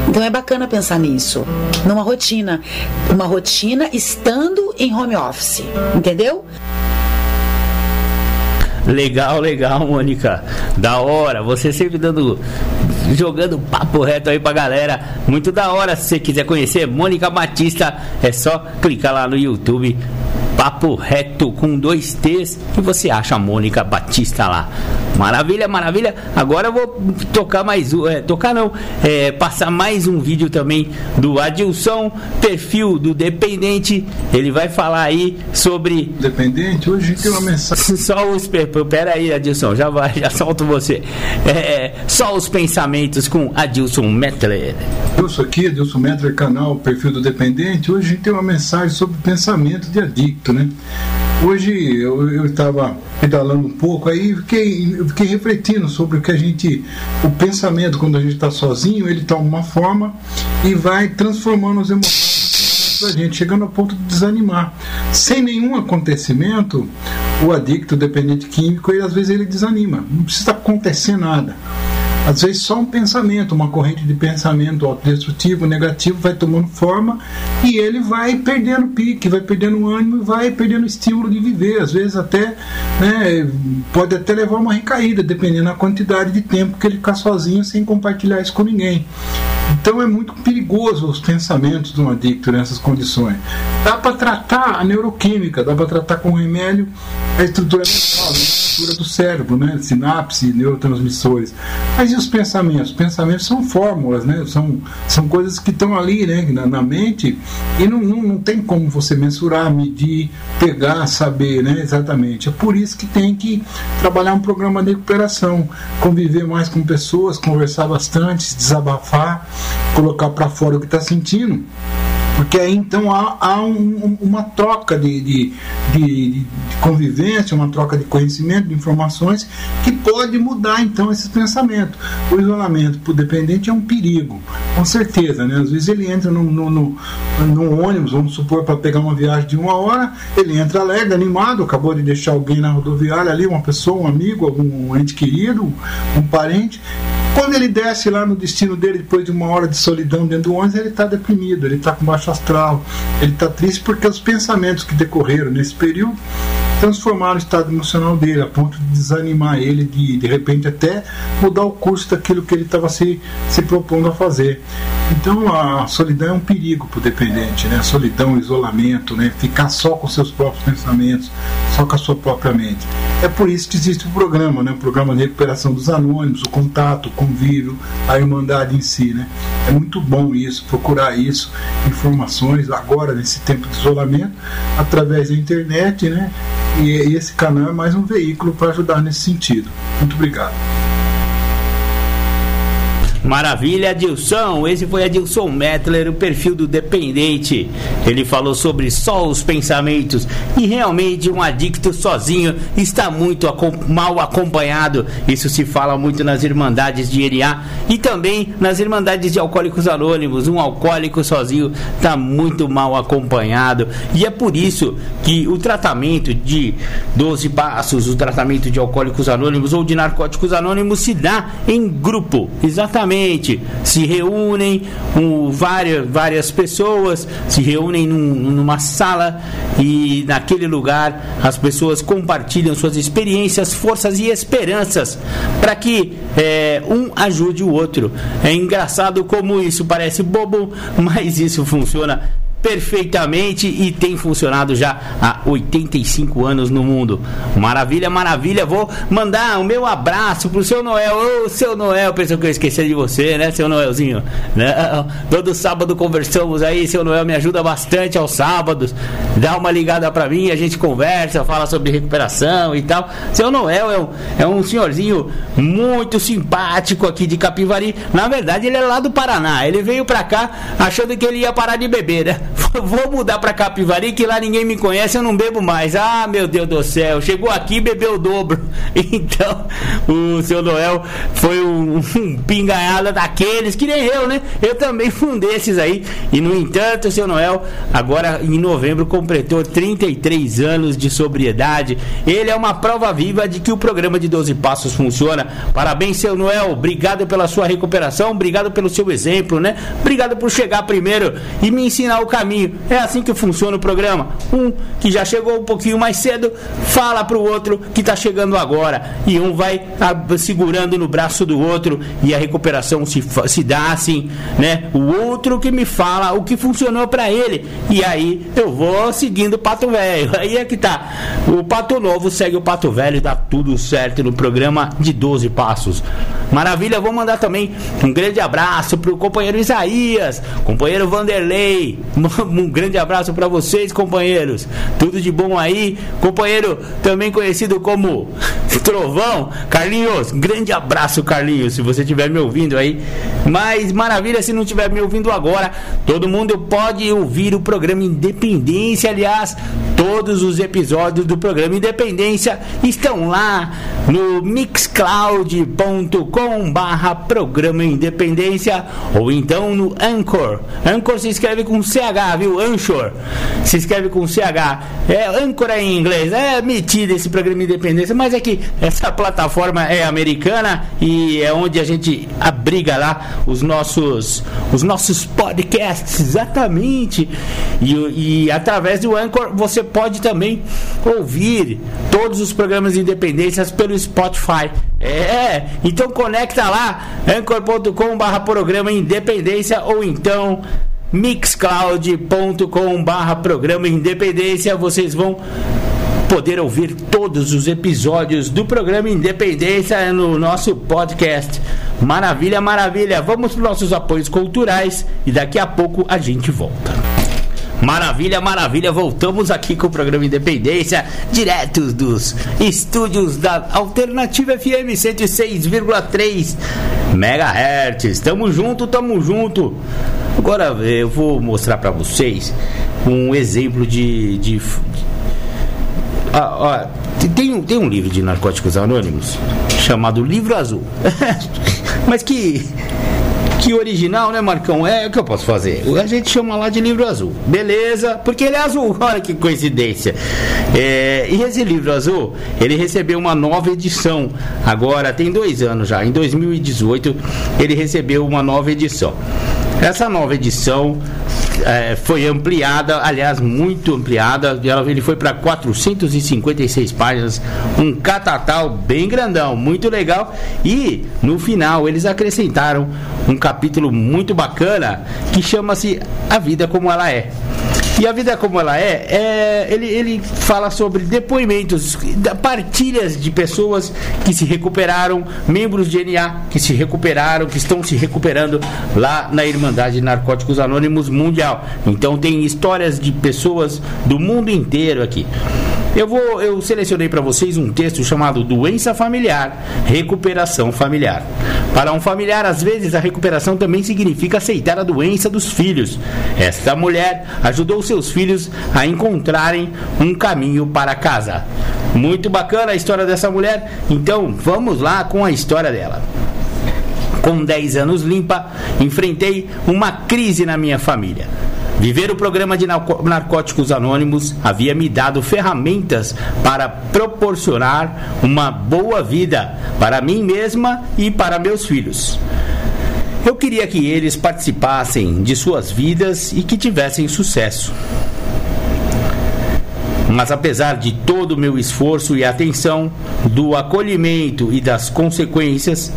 Então é bacana pensar nisso. Numa rotina. Uma rotina estando em home office, entendeu? Legal, legal, Mônica. Da hora. Você sempre dando. Jogando papo reto aí pra galera. Muito da hora. Se você quiser conhecer Mônica Batista, é só clicar lá no YouTube. Papo reto com dois T's e você acha a Mônica Batista lá. Maravilha, maravilha. Agora eu vou tocar mais um, é, tocar não, é, passar mais um vídeo também do Adilson, perfil do Dependente. Ele vai falar aí sobre. Dependente, hoje tem uma mensagem. Só os. Pera aí, Adilson, já vai, já solto você. É, só os pensamentos com Adilson Metler. Eu sou aqui, Adilson Metler, canal Perfil do Dependente. Hoje a gente tem uma mensagem sobre pensamento de adicto, né? Hoje eu estava pedalando um pouco, aí fiquei, fiquei refletindo sobre o que a gente. O pensamento, quando a gente está sozinho, ele toma uma forma e vai transformando as emoções da gente, chegando ao ponto de desanimar. Sem nenhum acontecimento, o adicto, dependente químico, ele, às vezes ele desanima. Não precisa acontecer nada. Às vezes só um pensamento, uma corrente de pensamento autodestrutivo, negativo, vai tomando forma e ele vai perdendo pique, vai perdendo ânimo, vai perdendo estímulo de viver. Às vezes até né, pode até levar uma recaída, dependendo da quantidade de tempo que ele ficar sozinho sem compartilhar isso com ninguém. Então é muito perigoso os pensamentos de um adicto nessas condições. Dá para tratar a neuroquímica, dá para tratar com remédio a estrutura mental, né? Estrutura do cérebro, né? sinapse, neurotransmissores. Mas e os pensamentos? Os pensamentos são fórmulas, né? são, são coisas que estão ali né? na, na mente e não, não, não tem como você mensurar, medir, pegar, saber né? exatamente. É por isso que tem que trabalhar um programa de recuperação, conviver mais com pessoas, conversar bastante, desabafar colocar para fora o que está sentindo. Porque aí então há, há um, uma troca de, de, de, de, convivência, uma troca de conhecimento, de informações, que pode mudar então esse pensamento. O isolamento para o dependente é um perigo, com certeza. Né? Às vezes ele entra no, no, no, no ônibus, vamos supor, para pegar uma viagem de uma hora, ele entra alegre, animado, acabou de deixar alguém na rodoviária ali, uma pessoa, um amigo, algum ente querido, um parente, quando ele desce lá no destino dele, depois de uma hora de solidão dentro do ônibus, ele está deprimido, ele está com baixo astral, ele está triste porque os pensamentos que decorreram nesse período transformaram o estado emocional dele, a ponto de desanimar ele, de de repente até mudar o curso daquilo que ele estava se, se propondo a fazer. Então a solidão é um perigo para o dependente, né? Solidão, isolamento, né? ficar só com seus próprios pensamentos, só com a sua própria mente. É por isso que existe o programa, né? o programa de recuperação dos anônimos, o contato, o convívio, a irmandade em si. Né? É muito bom isso, procurar isso, informações agora nesse tempo de isolamento, através da internet, né? E esse canal é mais um veículo para ajudar nesse sentido. Muito obrigado. Maravilha, Adilson. Esse foi Adilson Mettler, o perfil do dependente. Ele falou sobre só os pensamentos e realmente um adicto sozinho está muito mal acompanhado. Isso se fala muito nas irmandades de ERIA e também nas irmandades de alcoólicos anônimos. Um alcoólico sozinho está muito mal acompanhado e é por isso que o tratamento de 12 passos, o tratamento de alcoólicos anônimos ou de narcóticos anônimos se dá em grupo. Exatamente. Se reúnem um, várias, várias pessoas, se reúnem num, numa sala e naquele lugar as pessoas compartilham suas experiências, forças e esperanças para que é, um ajude o outro. É engraçado como isso parece bobo, mas isso funciona perfeitamente e tem funcionado já há 85 anos no mundo. Maravilha, maravilha. Vou mandar o meu abraço pro seu Noel. Ô, seu Noel, pensou que eu esqueci de você, né, seu Noelzinho? Né? Todo sábado conversamos aí, seu Noel me ajuda bastante aos sábados. Dá uma ligada pra mim, a gente conversa, fala sobre recuperação e tal. Seu Noel é um, é um senhorzinho muito simpático aqui de Capivari. Na verdade, ele é lá do Paraná. Ele veio pra cá achando que ele ia parar de beber, né? Vou mudar pra Capivari que lá ninguém me conhece, eu não bebo mais. Ah, meu Deus do céu, chegou aqui e bebeu o dobro. Então, o seu Noel foi um, um pinganhada daqueles, que nem eu, né? Eu também fui um desses aí. E no entanto, o seu Noel, agora em novembro, completou 33 anos de sobriedade. Ele é uma prova viva de que o programa de 12 Passos funciona. Parabéns, seu Noel. Obrigado pela sua recuperação, obrigado pelo seu exemplo, né? Obrigado por chegar primeiro e me ensinar o caminho caminho. É assim que funciona o programa. Um que já chegou um pouquinho mais cedo, fala para o outro que está chegando agora. E um vai segurando no braço do outro e a recuperação se, se dá assim, né? O outro que me fala o que funcionou para ele. E aí eu vou seguindo o pato velho. Aí é que tá. O pato novo segue o pato velho, dá tudo certo no programa de 12 passos. Maravilha, vou mandar também um grande abraço pro companheiro Isaías, companheiro Vanderlei, Um grande abraço para vocês, companheiros. Tudo de bom aí. Companheiro também conhecido como Trovão, Carlinhos. Grande abraço, Carlinhos, se você estiver me ouvindo aí. Mas maravilha se não estiver me ouvindo agora. Todo mundo pode ouvir o programa Independência, aliás, todos os episódios do programa Independência estão lá no mixcloud.com/barra programa Independência ou então no Anchor. Anchor se escreve com CH, viu? Anchor. Se escreve com CH. É Anchor é em inglês. É metido esse programa Independência, mas é que essa plataforma é americana e é onde a gente abriga lá os nossos os nossos podcasts, exatamente. E, e através do Anchor você pode também ouvir todos os programas Independências pelo Spotify. É, então conecta lá anchor.com/barra programa Independência ou então mixcloud.com barra programa Independência, vocês vão poder ouvir todos os episódios do programa Independência no nosso podcast. Maravilha, maravilha. Vamos para os nossos apoios culturais e daqui a pouco a gente volta. Maravilha, maravilha, voltamos aqui com o programa Independência, diretos dos estúdios da Alternativa FM 106,3 MHz. Tamo junto, tamo junto. Agora eu vou mostrar para vocês um exemplo de. de, ah, tem, tem um livro de narcóticos anônimos chamado Livro Azul. Mas que que original, né, Marcão? É o que eu posso fazer. A gente chama lá de livro azul. Beleza, porque ele é azul. Olha que coincidência. É, e esse livro azul, ele recebeu uma nova edição. Agora tem dois anos já. Em 2018, ele recebeu uma nova edição. Essa nova edição é, foi ampliada, aliás, muito ampliada. Ele foi para 456 páginas, um catatal bem grandão, muito legal. E no final eles acrescentaram um capítulo muito bacana que chama-se A Vida Como Ela É. E a vida como ela é, é ele, ele fala sobre depoimentos, partilhas de pessoas que se recuperaram, membros de NA que se recuperaram, que estão se recuperando lá na Irmandade Narcóticos Anônimos Mundial. Então tem histórias de pessoas do mundo inteiro aqui. Eu vou, eu selecionei para vocês um texto chamado Doença Familiar, Recuperação Familiar. Para um familiar, às vezes a recuperação também significa aceitar a doença dos filhos. Esta mulher ajudou seus filhos a encontrarem um caminho para casa. Muito bacana a história dessa mulher. Então, vamos lá com a história dela com 10 anos limpa, enfrentei uma crise na minha família. Viver o programa de Narcóticos Anônimos havia me dado ferramentas para proporcionar uma boa vida para mim mesma e para meus filhos. Eu queria que eles participassem de suas vidas e que tivessem sucesso. Mas apesar de todo o meu esforço e atenção, do acolhimento e das consequências,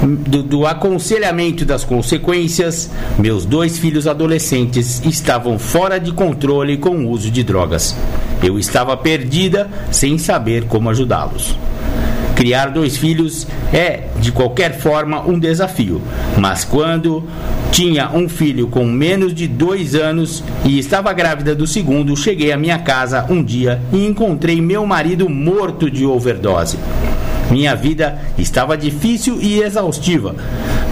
do, do, aconselhamento das consequências, meus dois filhos adolescentes estavam fora de controle com o uso de drogas. Eu estava perdida sem saber como ajudá-los. Criar dois filhos é, de qualquer forma, um desafio, mas quando tinha um filho com menos de dois anos e estava grávida do segundo, cheguei à minha casa um dia e encontrei meu marido morto de overdose. Minha vida estava difícil e exaustiva,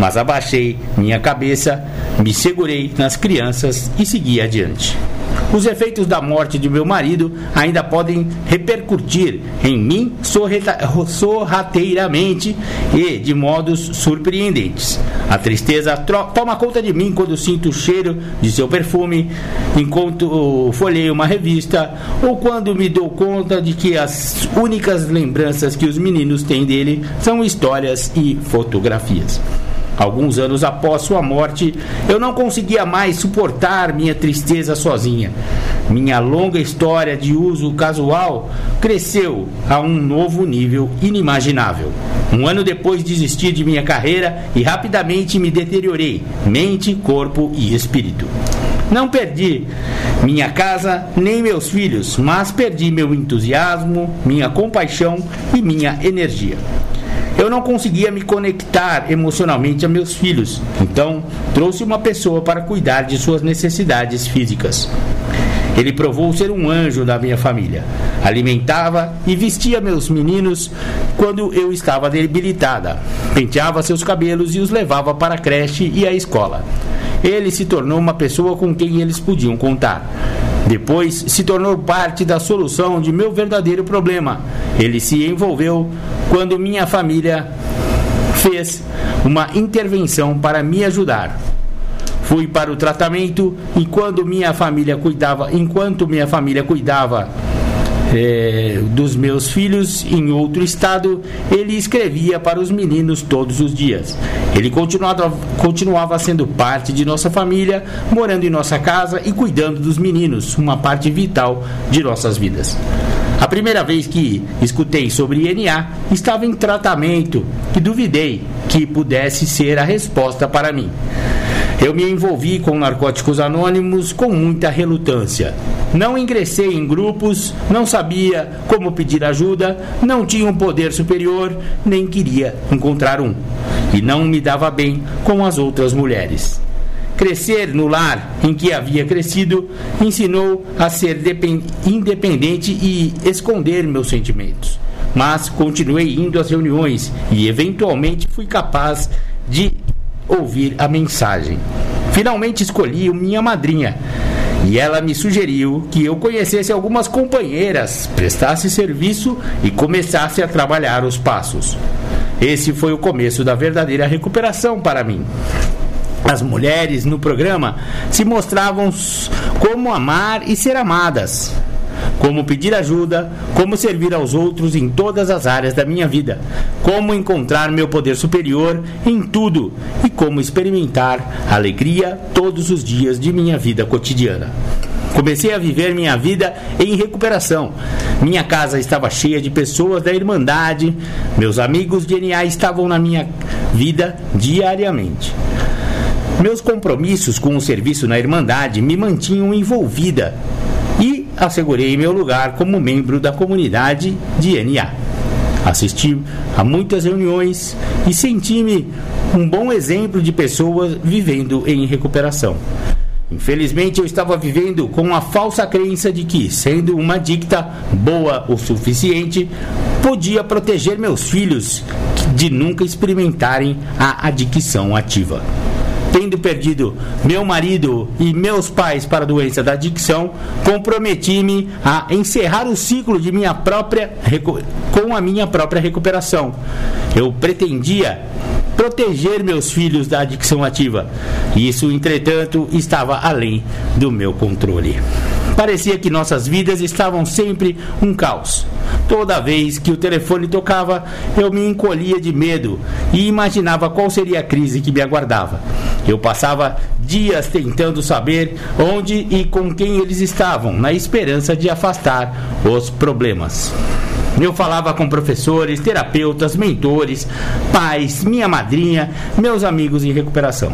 mas abaixei minha cabeça, me segurei nas crianças e segui adiante. Os efeitos da morte de meu marido ainda podem repercutir em mim sorrateiramente e de modos surpreendentes. A tristeza toma conta de mim quando sinto o cheiro de seu perfume, enquanto folheio uma revista, ou quando me dou conta de que as únicas lembranças que os meninos têm dele são histórias e fotografias. Alguns anos após sua morte, eu não conseguia mais suportar minha tristeza sozinha. Minha longa história de uso casual cresceu a um novo nível inimaginável. Um ano depois desisti de minha carreira e rapidamente me deteriorei, mente, corpo e espírito. Não perdi minha casa nem meus filhos, mas perdi meu entusiasmo, minha compaixão e minha energia. Eu não conseguia me conectar emocionalmente a meus filhos, então trouxe uma pessoa para cuidar de suas necessidades físicas. Ele provou ser um anjo da minha família. Alimentava e vestia meus meninos quando eu estava debilitada. Penteava seus cabelos e os levava para a creche e a escola. Ele se tornou uma pessoa com quem eles podiam contar. Depois se tornou parte da solução de meu verdadeiro problema. Ele se envolveu quando minha família fez uma intervenção para me ajudar. Fui para o tratamento e quando minha família cuidava, enquanto minha família cuidava é, dos meus filhos em outro estado, ele escrevia para os meninos todos os dias. Ele continuava, continuava sendo parte de nossa família, morando em nossa casa e cuidando dos meninos, uma parte vital de nossas vidas. A primeira vez que escutei sobre INA estava em tratamento e duvidei que pudesse ser a resposta para mim. Eu me envolvi com narcóticos anônimos com muita relutância. Não ingressei em grupos, não sabia como pedir ajuda, não tinha um poder superior, nem queria encontrar um. E não me dava bem com as outras mulheres. Crescer no lar em que havia crescido ensinou a ser independente e esconder meus sentimentos. Mas continuei indo às reuniões e, eventualmente, fui capaz de ouvir a mensagem. Finalmente escolhi minha madrinha e ela me sugeriu que eu conhecesse algumas companheiras, prestasse serviço e começasse a trabalhar os passos. Esse foi o começo da verdadeira recuperação para mim. As mulheres no programa se mostravam como amar e ser amadas como pedir ajuda, como servir aos outros em todas as áreas da minha vida, como encontrar meu poder superior em tudo e como experimentar alegria todos os dias de minha vida cotidiana. Comecei a viver minha vida em recuperação. Minha casa estava cheia de pessoas da Irmandade, meus amigos de NA estavam na minha vida diariamente. Meus compromissos com o serviço na Irmandade me mantinham envolvida assegurei meu lugar como membro da comunidade de NA. Assisti a muitas reuniões e senti-me um bom exemplo de pessoas vivendo em recuperação. Infelizmente, eu estava vivendo com a falsa crença de que, sendo uma dicta boa o suficiente, podia proteger meus filhos de nunca experimentarem a adicção ativa. Tendo perdido meu marido e meus pais para a doença da adicção, comprometi-me a encerrar o ciclo de minha própria com a minha própria recuperação. Eu pretendia proteger meus filhos da adicção ativa. Isso, entretanto, estava além do meu controle. Parecia que nossas vidas estavam sempre um caos. Toda vez que o telefone tocava, eu me encolhia de medo e imaginava qual seria a crise que me aguardava. Eu passava dias tentando saber onde e com quem eles estavam, na esperança de afastar os problemas. Eu falava com professores, terapeutas, mentores, pais, minha madrinha, meus amigos em recuperação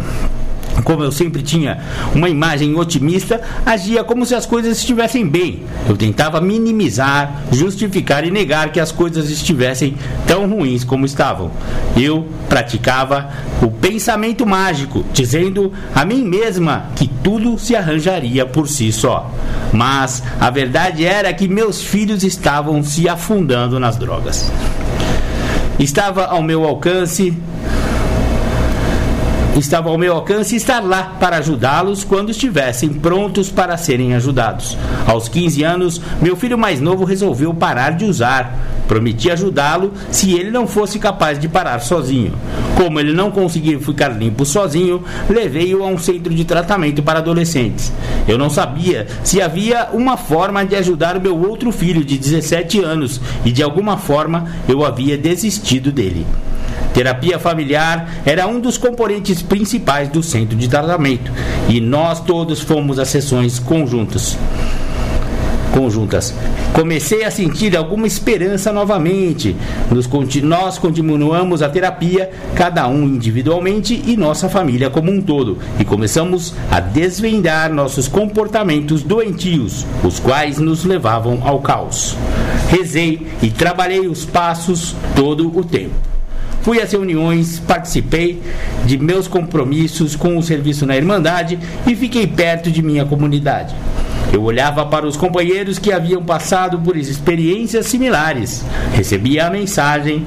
como eu sempre tinha uma imagem otimista, agia como se as coisas estivessem bem. Eu tentava minimizar, justificar e negar que as coisas estivessem tão ruins como estavam. Eu praticava o pensamento mágico, dizendo a mim mesma que tudo se arranjaria por si só. Mas a verdade era que meus filhos estavam se afundando nas drogas. Estava ao meu alcance estava ao meu alcance estar lá para ajudá-los quando estivessem prontos para serem ajudados. Aos 15 anos, meu filho mais novo resolveu parar de usar. Prometi ajudá-lo se ele não fosse capaz de parar sozinho. Como ele não conseguia ficar limpo sozinho, levei-o a um centro de tratamento para adolescentes. Eu não sabia se havia uma forma de ajudar o meu outro filho de 17 anos e de alguma forma eu havia desistido dele. Terapia familiar era um dos componentes principais do centro de tratamento e nós todos fomos a sessões conjuntas. Conjuntas. Comecei a sentir alguma esperança novamente. Nós continuamos a terapia, cada um individualmente e nossa família como um todo, e começamos a desvendar nossos comportamentos doentios, os quais nos levavam ao caos. Rezei e trabalhei os passos todo o tempo. Fui às reuniões, participei de meus compromissos com o serviço na Irmandade e fiquei perto de minha comunidade. Eu olhava para os companheiros que haviam passado por experiências similares. Recebia a mensagem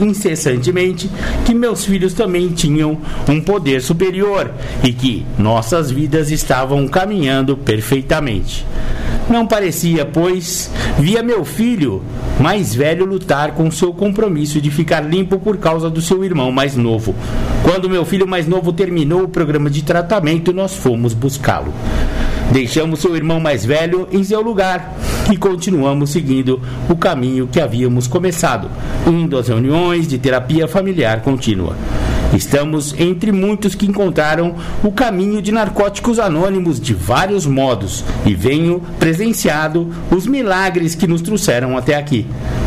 incessantemente que meus filhos também tinham um poder superior e que nossas vidas estavam caminhando perfeitamente. Não parecia, pois via meu filho mais velho lutar com seu compromisso de ficar limpo por causa do seu irmão mais novo. Quando meu filho mais novo terminou o programa de tratamento, nós fomos buscá-lo. Deixamos seu irmão mais velho em seu lugar e continuamos seguindo o caminho que havíamos começado, indo às reuniões de terapia familiar contínua. Estamos entre muitos que encontraram o caminho de narcóticos anônimos de vários modos e venho presenciado os milagres que nos trouxeram até aqui.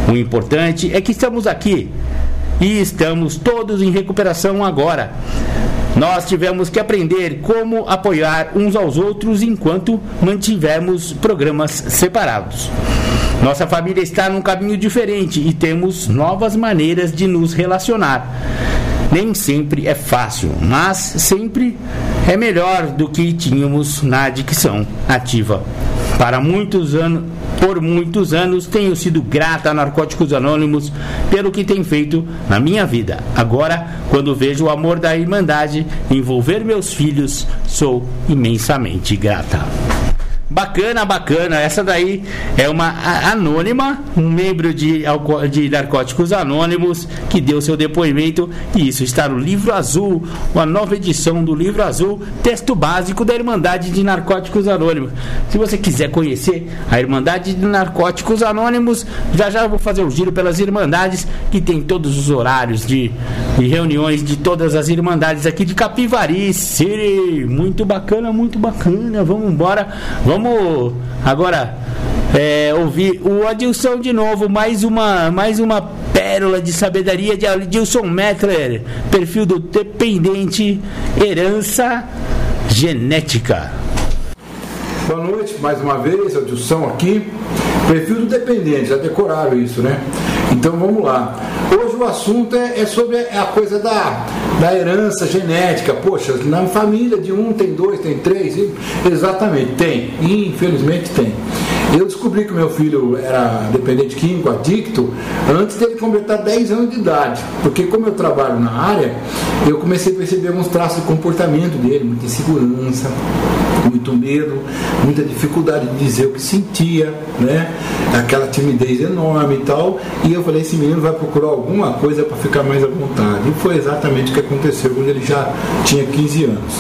O importante é que estamos aqui e estamos todos em recuperação agora. Nós tivemos que aprender como apoiar uns aos outros enquanto mantivemos programas separados. Nossa família está num caminho diferente e temos novas maneiras de nos relacionar. Nem sempre é fácil, mas sempre é melhor do que tínhamos na adicção ativa. Para muitos anos, por muitos anos tenho sido grata a Narcóticos Anônimos pelo que tem feito na minha vida. Agora, quando vejo o amor da Irmandade envolver meus filhos, sou imensamente grata. Bacana, bacana. Essa daí é uma anônima, um membro de, de Narcóticos Anônimos, que deu seu depoimento. E isso está no Livro Azul, uma nova edição do Livro Azul, texto básico da Irmandade de Narcóticos Anônimos. Se você quiser conhecer a Irmandade de Narcóticos Anônimos, já já vou fazer um giro pelas Irmandades, que tem todos os horários de, de reuniões de todas as Irmandades aqui de Capivari. Muito bacana, muito bacana. Vamos embora. Vamos Vamos agora é, ouvir o Adilson de novo, mais uma, mais uma pérola de sabedoria de Adilson Mettler, perfil do dependente, herança genética. Boa noite, mais uma vez, Adilson aqui. Perfil do dependente, já decoraram isso, né? Então vamos lá. Hoje o assunto é, é sobre a coisa da, da herança genética. Poxa, na família de um tem dois, tem três. Exatamente, tem. Infelizmente tem. Eu descobri que meu filho era dependente químico, adicto, antes dele completar 10 anos de idade. Porque como eu trabalho na área, eu comecei a perceber alguns traços de comportamento dele, muita insegurança, muito medo, muita dificuldade de dizer o que sentia, né? Aquela timidez enorme e tal. E eu falei, esse menino vai procurar alguma coisa para ficar mais à vontade. E foi exatamente o que aconteceu quando ele já tinha 15 anos.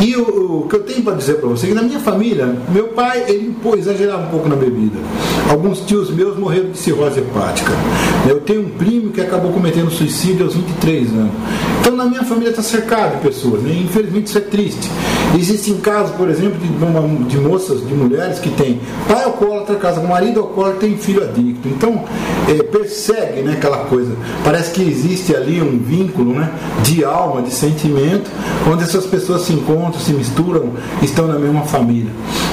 E o, o que eu tenho para dizer para você é que na minha família, meu pai, ele pô, exagerava um pouco na bebida. Alguns tios meus morreram de cirrose hepática. Eu tenho um primo que acabou cometendo suicídio aos 23 anos. Então na minha família está cercado de pessoas, né? infelizmente isso é triste. Existem casos, por exemplo, de, uma, de moças, de mulheres que têm pai alcoólatra, casa com marido alcoólatra tem filho adicto. Então é, persegue né, aquela coisa. Parece que existe ali um vínculo né, de alma, de sentimento, onde essas pessoas se encontram, se misturam, estão na mesma família.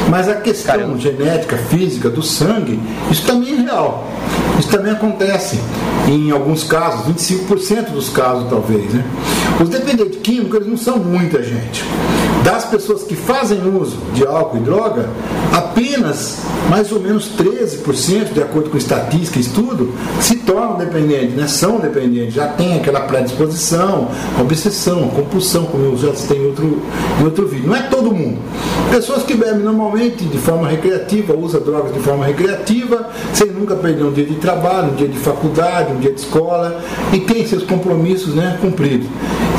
Mas a questão Caramba. genética, física, do sangue, isso também é real. Isso também acontece em alguns casos, 25% dos casos talvez. Né? Os dependentes químicos eles não são muita gente. Das pessoas que fazem uso de álcool e droga, apenas mais ou menos 13%, de acordo com estatística e estudo, se tornam dependentes, né? são dependentes, já tem aquela predisposição, obsessão, compulsão, como eu já citei em outro, em outro vídeo. Não é todo mundo. Pessoas que bebem normalmente, de forma recreativa, usam drogas de forma recreativa, sem nunca perder um dia de trabalho, um dia de faculdade, um dia de escola, e tem seus compromissos né, cumpridos.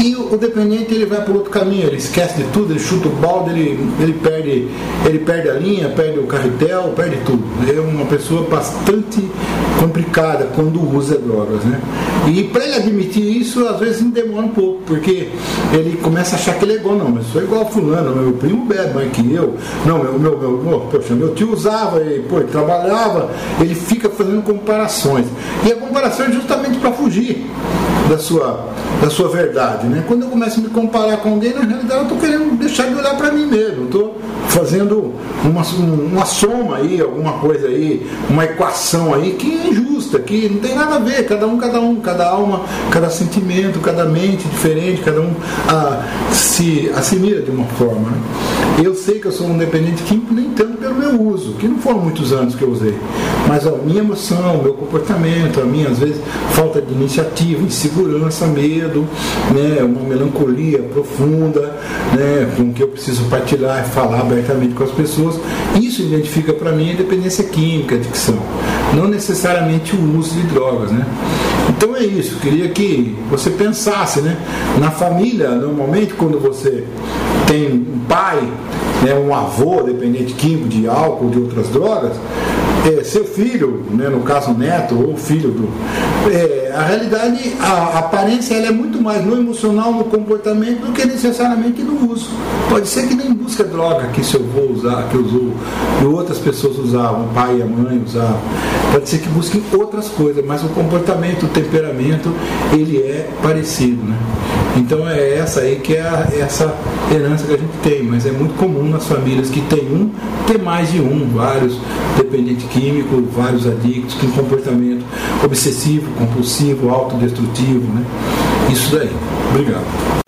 E o, dependente ele vai por outro caminho, ele esquece de tudo, ele chuta o balde, ele, ele, perde, ele perde a linha, perde o carretel, perde tudo. É uma pessoa bastante complicada quando usa drogas. Né? E para ele admitir isso, às vezes demora um pouco, porque ele começa a achar que ele é igual, não, mas sou igual a fulano, meu primo bebe mais que eu, não, meu, meu, meu, meu, poxa, meu tio usava, ele, pô, ele trabalhava, ele fica fazendo comparações. E a comparação é justamente para fugir da sua, da sua verdade. Né? Quando eu começo a me comparar com alguém, na realidade eu estou querendo deixar de olhar para mim mesmo. Estou fazendo uma, uma soma aí, alguma coisa aí, uma equação aí que é injusta, que não tem nada a ver, cada um, cada um, cada alma, cada sentimento, cada mente diferente, cada um ah, se assimila de uma forma. Né? Eu sei que eu sou um dependente químico nem tanto pelo meu uso, que não foram muitos anos que eu usei, mas a minha emoção, o meu comportamento, a minha, às vezes, falta de iniciativa, insegurança, medo, né, uma melancolia profunda, né, com que eu preciso partilhar e falar abertamente com as pessoas. Isso identifica para mim a dependência química, adicção, não necessariamente o uso de drogas. Né? Então é isso, queria que você pensasse, né? Na família, normalmente quando você tem um pai, né, um avô dependente químico de álcool, de outras drogas, é, seu filho, né, no caso neto ou filho do. É, a realidade, a, aparência ela é muito mais no emocional, no comportamento, do que necessariamente no uso. Pode ser que nem busca droga que seu avô usar, que usou, que outras pessoas usavam, o pai e a mãe usavam. Pode ser que busquem outras coisas, mas o comportamento, o temperamento, ele é parecido. Né? Então é essa aí que é a, essa herança que a gente tem, mas é muito comum nas famílias que tem um ter mais de um, vários dependente químico, vários adictos com comportamento obsessivo, compulsivo, autodestrutivo, né? Isso daí. Obrigado.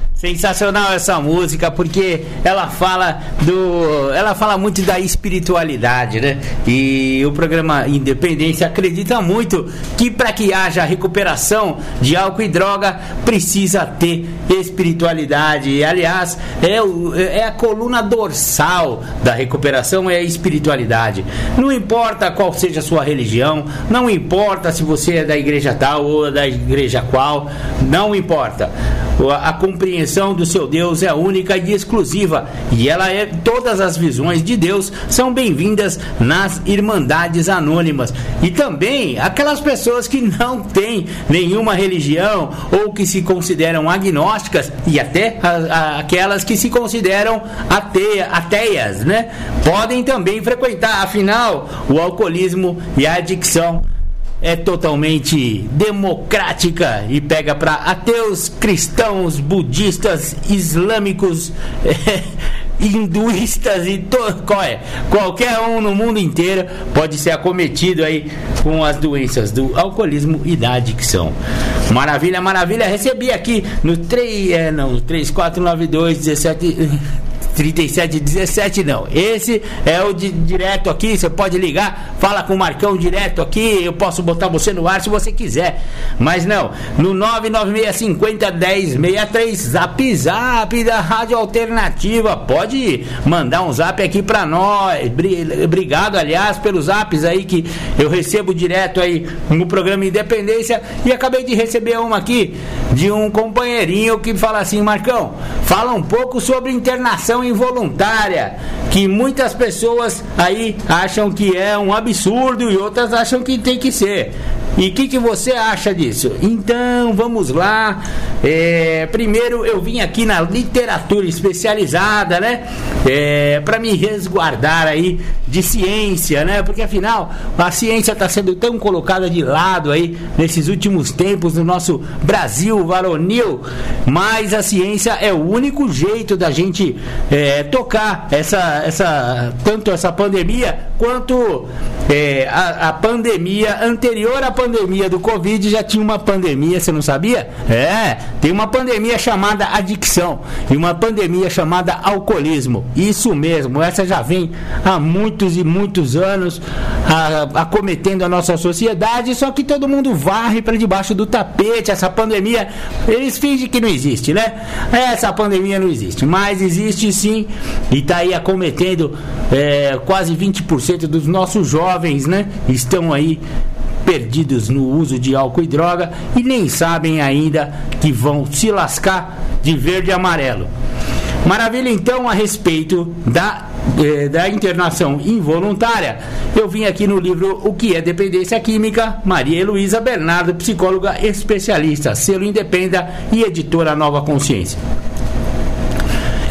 Sensacional essa música porque ela fala do, ela fala muito da espiritualidade, né? E o programa Independência acredita muito que para que haja recuperação de álcool e droga precisa ter espiritualidade. E, aliás, é, o, é a coluna dorsal da recuperação é a espiritualidade. Não importa qual seja a sua religião, não importa se você é da igreja tal ou da igreja qual, não importa. A compreensão do seu Deus é única e exclusiva, e ela é todas as visões de Deus são bem-vindas nas irmandades anônimas. E também aquelas pessoas que não têm nenhuma religião ou que se consideram agnósticas e até a, a, aquelas que se consideram ateia, ateias, né? Podem também frequentar, afinal, o alcoolismo e a adicção é totalmente democrática e pega para ateus, cristãos, budistas, islâmicos, hinduístas e to, qual é? qualquer um no mundo inteiro pode ser acometido aí com as doenças do alcoolismo e da adicção. Maravilha, maravilha. Recebi aqui no 3, é, não, 3492 17 3717 não. Esse é o de, direto aqui, você pode ligar, fala com o Marcão direto aqui, eu posso botar você no ar se você quiser. Mas não, no 99650 1063, zap zap da Rádio Alternativa. Pode mandar um zap aqui pra nós. Obrigado, aliás, pelos zaps aí que eu recebo direto aí no programa Independência. E acabei de receber uma aqui de um companheirinho que fala assim: Marcão, fala um pouco sobre internação involuntária, que muitas pessoas aí acham que é um absurdo e outras acham que tem que ser. E o que, que você acha disso? Então, vamos lá. É, primeiro, eu vim aqui na literatura especializada, né? É, para me resguardar aí de ciência, né? Porque afinal, a ciência está sendo tão colocada de lado aí nesses últimos tempos no nosso Brasil varonil. Mas a ciência é o único jeito da gente é, tocar essa, essa, tanto essa pandemia quanto é, a, a pandemia anterior à pandemia do Covid já tinha uma pandemia, você não sabia? É, tem uma pandemia chamada adicção e uma pandemia chamada alcoolismo. Isso mesmo, essa já vem há muitos e muitos anos a, acometendo a nossa sociedade, só que todo mundo varre para debaixo do tapete essa pandemia. Eles fingem que não existe, né? Essa pandemia não existe, mas existe sim e está aí acometendo é, quase 20% dos nossos jovens, né? Estão aí perdidos no uso de álcool e droga e nem sabem ainda que vão se lascar de verde e amarelo. Maravilha então a respeito da, eh, da internação involuntária. Eu vim aqui no livro O que é dependência química, Maria Heloísa Bernardo, psicóloga especialista, selo Independa e editora Nova Consciência.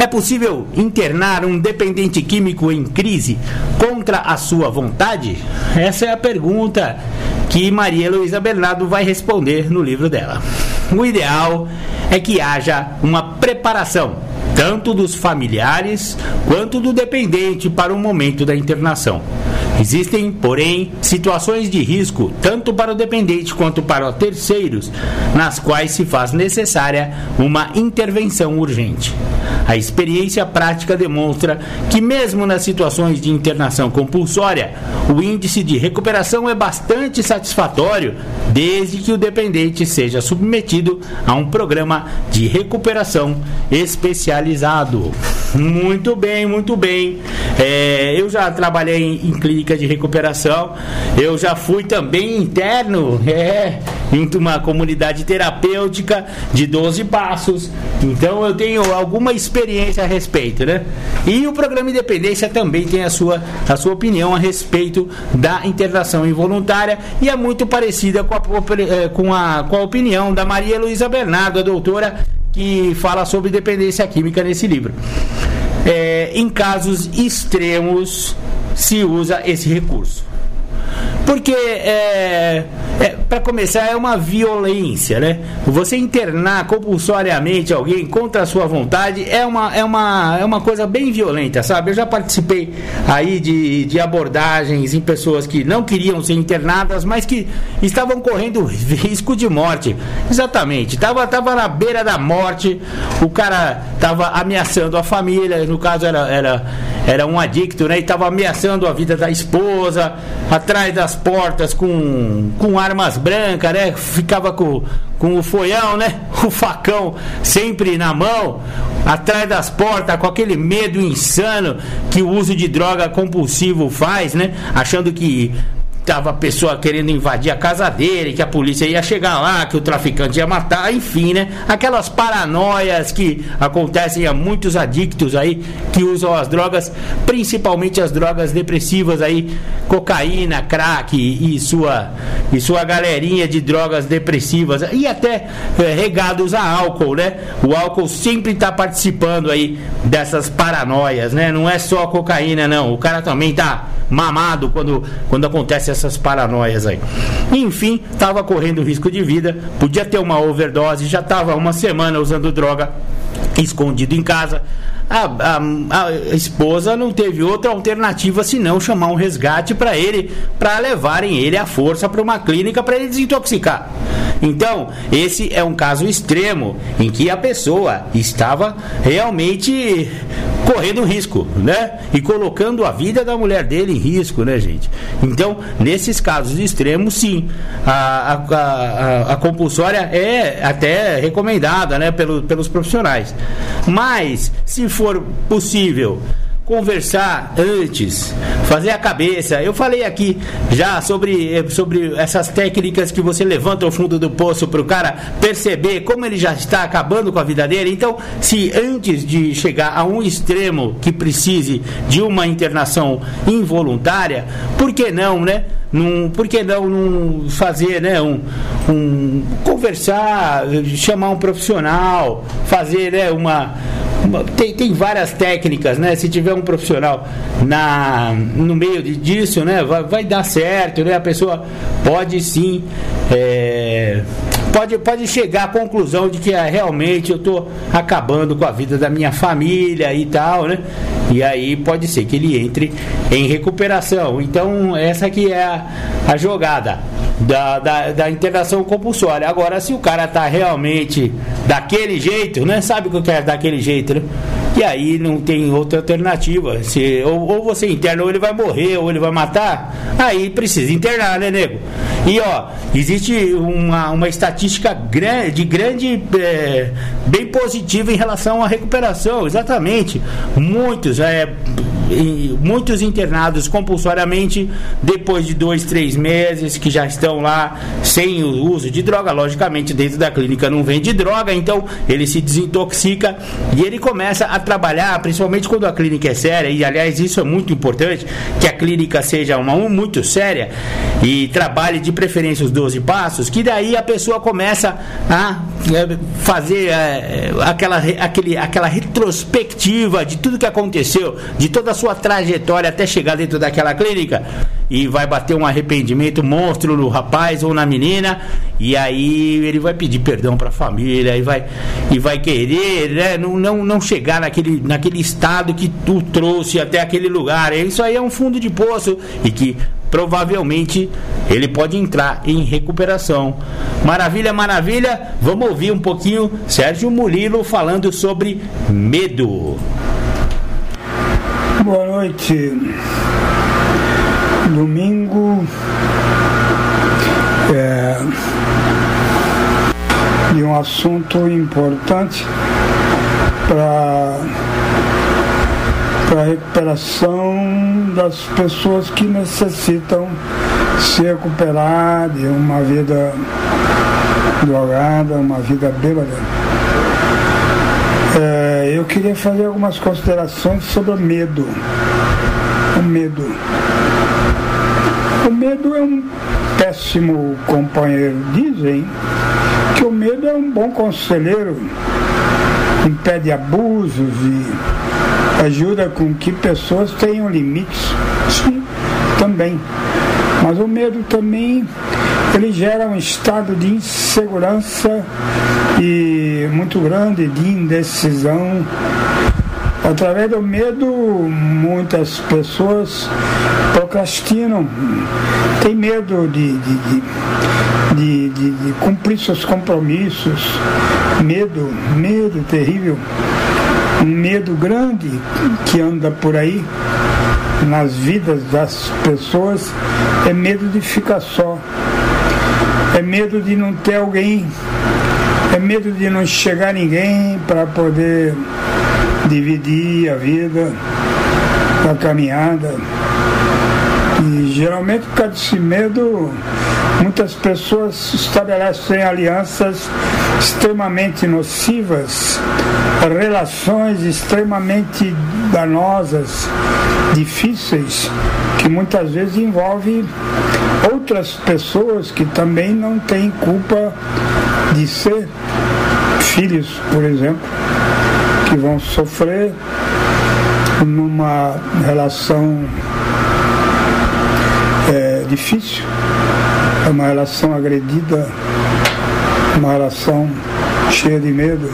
É possível internar um dependente químico em crise contra a sua vontade? Essa é a pergunta que Maria Luísa Bernardo vai responder no livro dela. O ideal é que haja uma preparação, tanto dos familiares quanto do dependente, para o momento da internação. Existem, porém, situações de risco, tanto para o dependente quanto para terceiros, nas quais se faz necessária uma intervenção urgente. A experiência prática demonstra que, mesmo nas situações de internação compulsória, o índice de recuperação é bastante satisfatório, desde que o dependente seja submetido a um programa de recuperação especializado. Muito bem, muito bem. É, eu já trabalhei em, em, clínica de recuperação, eu já fui também interno é, em uma comunidade terapêutica de 12 passos, então eu tenho alguma experiência a respeito, né? E o programa Independência também tem a sua, a sua opinião a respeito da internação involuntária e é muito parecida com a, é, com a, com a opinião da Maria Luísa Bernardo, a doutora que fala sobre dependência química nesse livro. É, em casos extremos se usa esse recurso. Porque é, é para começar é uma violência, né? Você internar compulsoriamente alguém contra a sua vontade é uma, é uma, é uma coisa bem violenta, sabe? Eu já participei aí de, de abordagens em pessoas que não queriam ser internadas, mas que estavam correndo risco de morte. Exatamente. Tava, tava na beira da morte, o cara tava ameaçando a família, no caso era, era, era um adicto, né? E tava ameaçando a vida da esposa, atrás das portas com, com armas brancas, né? Ficava com, com o foião, né? O facão sempre na mão, atrás das portas, com aquele medo insano que o uso de droga compulsivo faz, né? Achando que tava a pessoa querendo invadir a casa dele, que a polícia ia chegar lá, que o traficante ia matar, enfim, né? Aquelas paranoias que acontecem a muitos adictos aí que usam as drogas, principalmente as drogas depressivas aí, cocaína, crack e, sua e sua galerinha de drogas depressivas e até é, regados a álcool, né? O álcool sempre está participando aí dessas paranoias, né? Não é só cocaína não, o cara também tá mamado quando quando acontece essas paranoias aí. Enfim, estava correndo risco de vida, podia ter uma overdose, já estava uma semana usando droga escondido em casa. A, a, a, esposa não teve outra alternativa senão chamar um resgate para ele, para levarem ele à força para uma clínica para ele desintoxicar. Então, esse é um caso extremo em que a pessoa estava realmente correndo risco, né? E colocando a vida da mulher dele em risco, né, gente? Então, nesses casos extremos, sim, a, a, a, a compulsória é até recomendada, né, pelo, pelos profissionais. Mas, se for possível, conversar antes, fazer a cabeça. Eu falei aqui já sobre, sobre essas técnicas que você levanta o fundo do poço para o cara perceber como ele já está acabando com a vida dele. Então, se antes de chegar a um extremo que precise de uma internação involuntária, por que não, né? Num, por que não, não fazer, né, um, um conversar, chamar um profissional, fazer, né, uma tem, tem várias técnicas, né? Se tiver profissional na, no meio disso, né? Vai, vai dar certo, né? A pessoa pode sim. É, pode, pode chegar à conclusão de que ah, realmente eu estou acabando com a vida da minha família e tal, né? E aí pode ser que ele entre em recuperação. Então, essa aqui é a, a jogada da, da, da internação compulsória. Agora, se o cara tá realmente daquele jeito, né? Sabe o que quero daquele jeito, né? E aí não tem outra alternativa. Se, ou, ou você interna, ou ele vai morrer, ou ele vai matar. Aí precisa internar, né, nego? E ó, existe uma, uma estatística de grande, é, bem positiva em relação à recuperação, exatamente. Muitos, é, muitos internados compulsoriamente depois de dois, três meses que já estão lá sem o uso de droga. Logicamente, dentro da clínica não vende droga, então ele se desintoxica e ele começa a trabalhar, principalmente quando a clínica é séria. E aliás, isso é muito importante que a clínica seja uma muito séria e trabalhe de preferência os 12 passos, que daí a pessoa começa a é, fazer é, aquela, aquele, aquela retrospectiva de tudo que aconteceu, de toda a sua trajetória até chegar dentro daquela clínica e vai bater um arrependimento monstro no rapaz ou na menina e aí ele vai pedir perdão para a família e vai e vai querer né, não, não, não chegar naquele, naquele estado que tu trouxe até aquele lugar isso aí é um fundo de poço e que provavelmente ele pode entrar em recuperação. Maravilha, maravilha. Vamos ouvir um pouquinho Sérgio Murilo falando sobre medo. Boa noite. Domingo é, de um assunto importante para a recuperação das pessoas que necessitam se recuperar de uma vida drogada, uma vida bêbada. É, eu queria fazer algumas considerações sobre o medo. O medo. O medo é um péssimo companheiro. Dizem que o medo é um bom conselheiro, impede abusos e ajuda com que pessoas tenham limites. Sim, também. Mas o medo também ele gera um estado de insegurança e muito grande de indecisão. Através do medo, muitas pessoas procrastinam, têm medo de, de, de, de, de cumprir seus compromissos, medo, medo terrível, um medo grande que anda por aí nas vidas das pessoas. É medo de ficar só, é medo de não ter alguém, é medo de não chegar ninguém para poder dividir a vida, a caminhada. E geralmente por causa desse medo, muitas pessoas estabelecem alianças extremamente nocivas, relações extremamente danosas, difíceis, que muitas vezes envolvem outras pessoas que também não têm culpa de ser filhos, por exemplo, que vão sofrer numa relação é, difícil, é uma relação agredida, uma relação cheia de medo,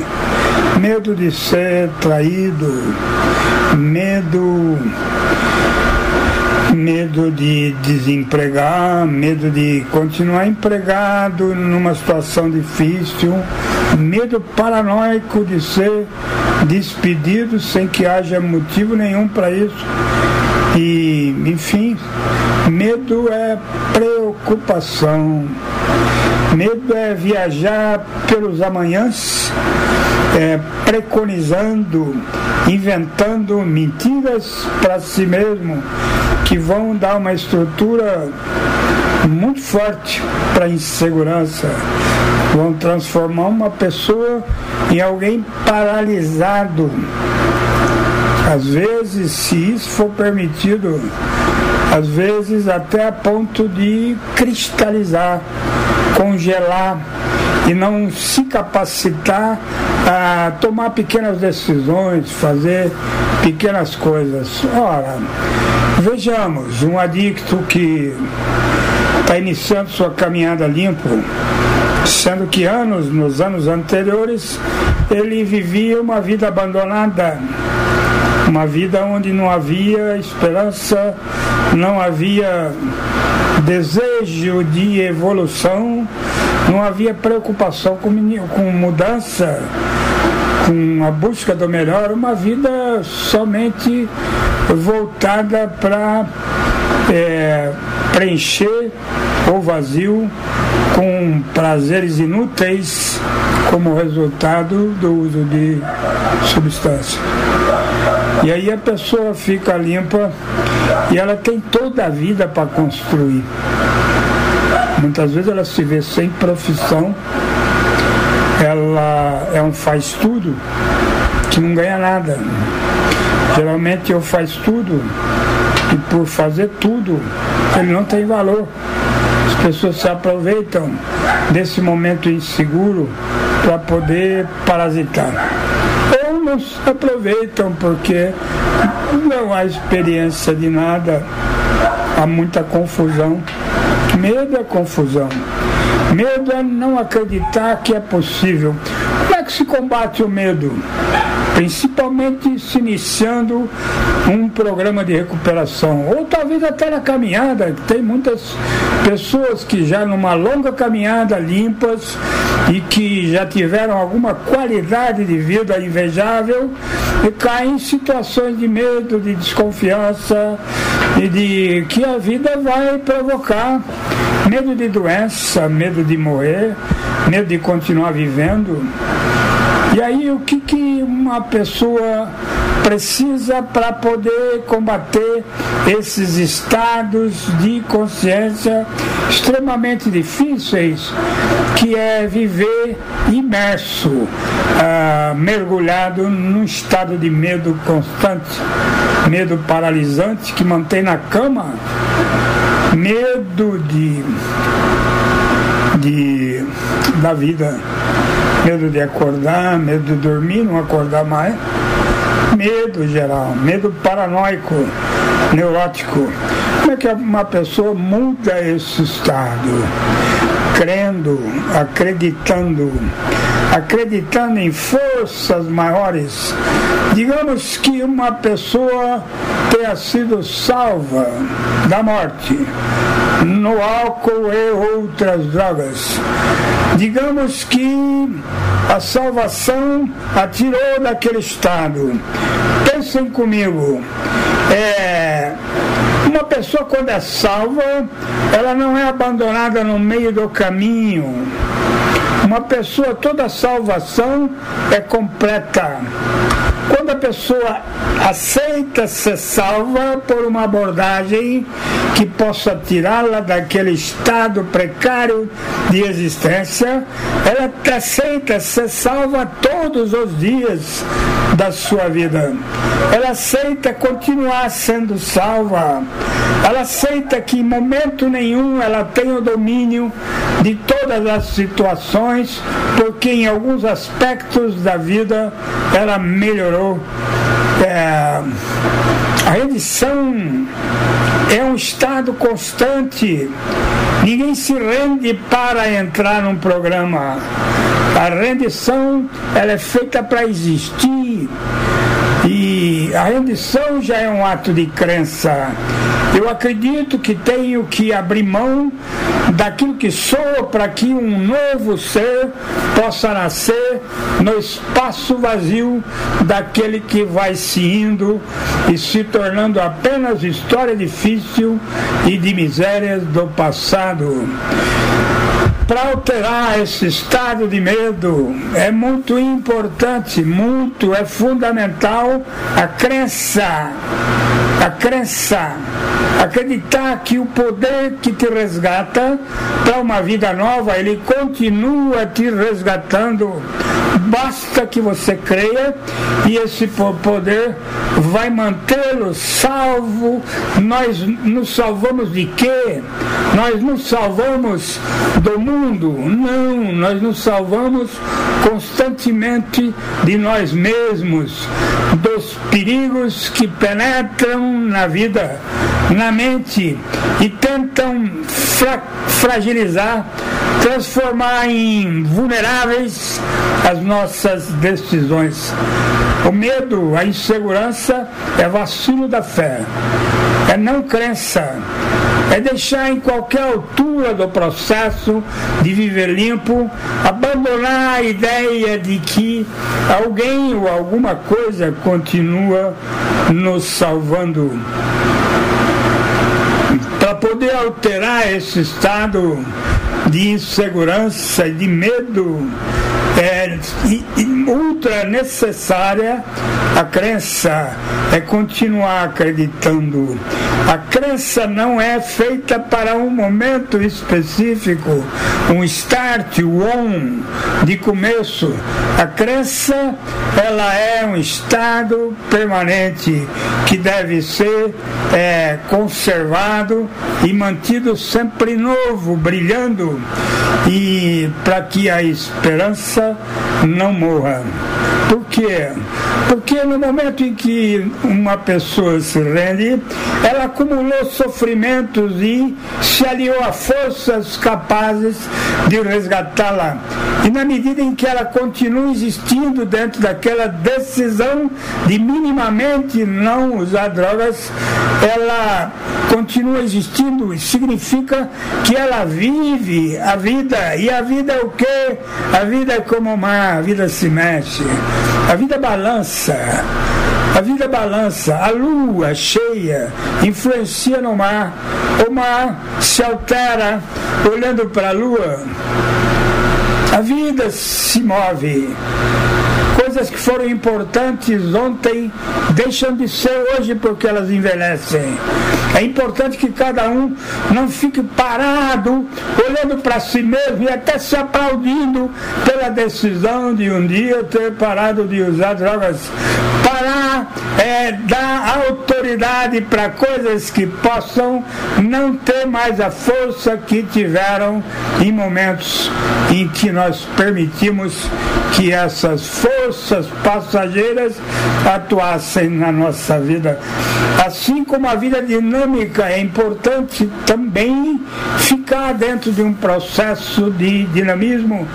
medo de ser traído, medo medo de desempregar, medo de continuar empregado numa situação difícil, medo paranoico de ser despedido sem que haja motivo nenhum para isso. E, enfim, medo é preocupação. Medo é viajar pelos amanhãs, é, preconizando, inventando mentiras para si mesmo, que vão dar uma estrutura muito forte para a insegurança. Vão transformar uma pessoa em alguém paralisado. Às vezes, se isso for permitido, às vezes até a ponto de cristalizar, congelar e não se capacitar a tomar pequenas decisões, fazer pequenas coisas. Ora, vejamos, um adicto que está iniciando sua caminhada limpo, sendo que anos, nos anos anteriores, ele vivia uma vida abandonada, uma vida onde não havia esperança, não havia desejo de evolução, não havia preocupação com, com mudança, com a busca do melhor, uma vida somente voltada para é, preencher o vazio com prazeres inúteis como resultado do uso de substância. E aí a pessoa fica limpa e ela tem toda a vida para construir. Muitas vezes ela se vê sem profissão, ela é um faz tudo que não ganha nada. Geralmente eu faz tudo e por fazer tudo ele não tem valor. As pessoas se aproveitam desse momento inseguro para poder parasitar. Ou não se aproveitam porque não há experiência de nada, há muita confusão. Medo é confusão. Medo é não acreditar que é possível. Que se combate o medo? Principalmente se iniciando um programa de recuperação, ou talvez até na caminhada, tem muitas pessoas que já numa longa caminhada limpas e que já tiveram alguma qualidade de vida invejável e caem em situações de medo, de desconfiança e de que a vida vai provocar medo de doença, medo de morrer, medo de continuar vivendo. E aí o que, que uma pessoa precisa para poder combater esses estados de consciência extremamente difíceis, que é viver imerso, ah, mergulhado num estado de medo constante, medo paralisante que mantém na cama, medo de, de da vida, medo de acordar, medo de dormir, não acordar mais Medo geral, medo paranoico, neurótico. Como é que uma pessoa muda esse estado? Crendo, acreditando, acreditando em forças maiores. Digamos que uma pessoa tenha sido salva da morte no álcool e outras drogas. Digamos que a salvação a tirou daquele estado. Pensem comigo. É, uma pessoa quando é salva, ela não é abandonada no meio do caminho. Uma pessoa, toda salvação é completa. Quando a pessoa aceita ser salva por uma abordagem que possa tirá-la daquele estado precário de existência, ela aceita ser salva todos os dias da sua vida. Ela aceita continuar sendo salva. Ela aceita que em momento nenhum ela tem o domínio de todas as situações, porque em alguns aspectos da vida ela melhorou. É, a rendição é um estado constante. Ninguém se rende para entrar num programa. A rendição ela é feita para existir. E a rendição já é um ato de crença. Eu acredito que tenho que abrir mão daquilo que sou para que um novo ser possa nascer no espaço vazio daquele que vai se indo e se tornando apenas história difícil e de misérias do passado. Para alterar esse estado de medo é muito importante, muito, é fundamental a crença. A crença, acreditar que o poder que te resgata para uma vida nova, ele continua te resgatando. Basta que você creia e esse poder vai mantê-lo salvo. Nós nos salvamos de quê? Nós nos salvamos do mundo? Não, nós nos salvamos constantemente de nós mesmos, dos perigos que penetram na vida, na mente e tentam fra fragilizar, transformar em vulneráveis as nossas decisões. O medo, a insegurança é vacilo da fé, é não crença, é deixar em qualquer altura do processo de viver limpo, abandonar a ideia de que alguém ou alguma coisa continua nos salvando. Para poder alterar esse estado de insegurança e de medo, é ultra necessária a crença, é continuar acreditando. A crença não é feita para um momento específico, um start, um on de começo. A crença, ela é um estado permanente que deve ser é, conservado e mantido sempre novo, brilhando, e para que a esperança não morra. Por quê? Porque no momento em que uma pessoa se rende, ela acumulou sofrimentos e se aliou a forças capazes de resgatá-la. E na medida em que ela continua existindo dentro daquela decisão de minimamente não usar drogas, ela continua existindo e significa que ela vive a vida. E a vida é o quê? A vida é como o mar, a vida se mexe, a vida balança. A vida balança, a lua cheia influencia no mar, o mar se altera olhando para a lua, a vida se move. Coisas que foram importantes ontem deixam de ser hoje porque elas envelhecem. É importante que cada um não fique parado, olhando para si mesmo e até se aplaudindo pela decisão de um dia ter parado de usar drogas. Parar é, dar autoridade para coisas que possam não ter mais a força que tiveram em momentos em que nós permitimos que essas forças passageiras atuassem na nossa vida. Assim como a vida dinâmica é importante também ficar dentro de um processo de dinamismo.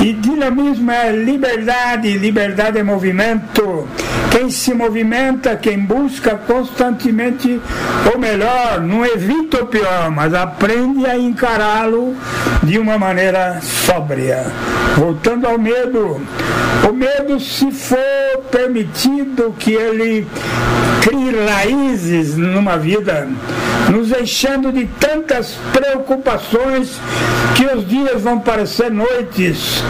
E dinamismo é liberdade, liberdade é movimento. Quem se movimenta, quem busca constantemente o melhor, não evita o pior, mas aprende a encará-lo de uma maneira sóbria. Voltando ao medo, o medo, se for permitido que ele crie raízes numa vida, nos enchendo de tantas preocupações que os dias vão parecer noites,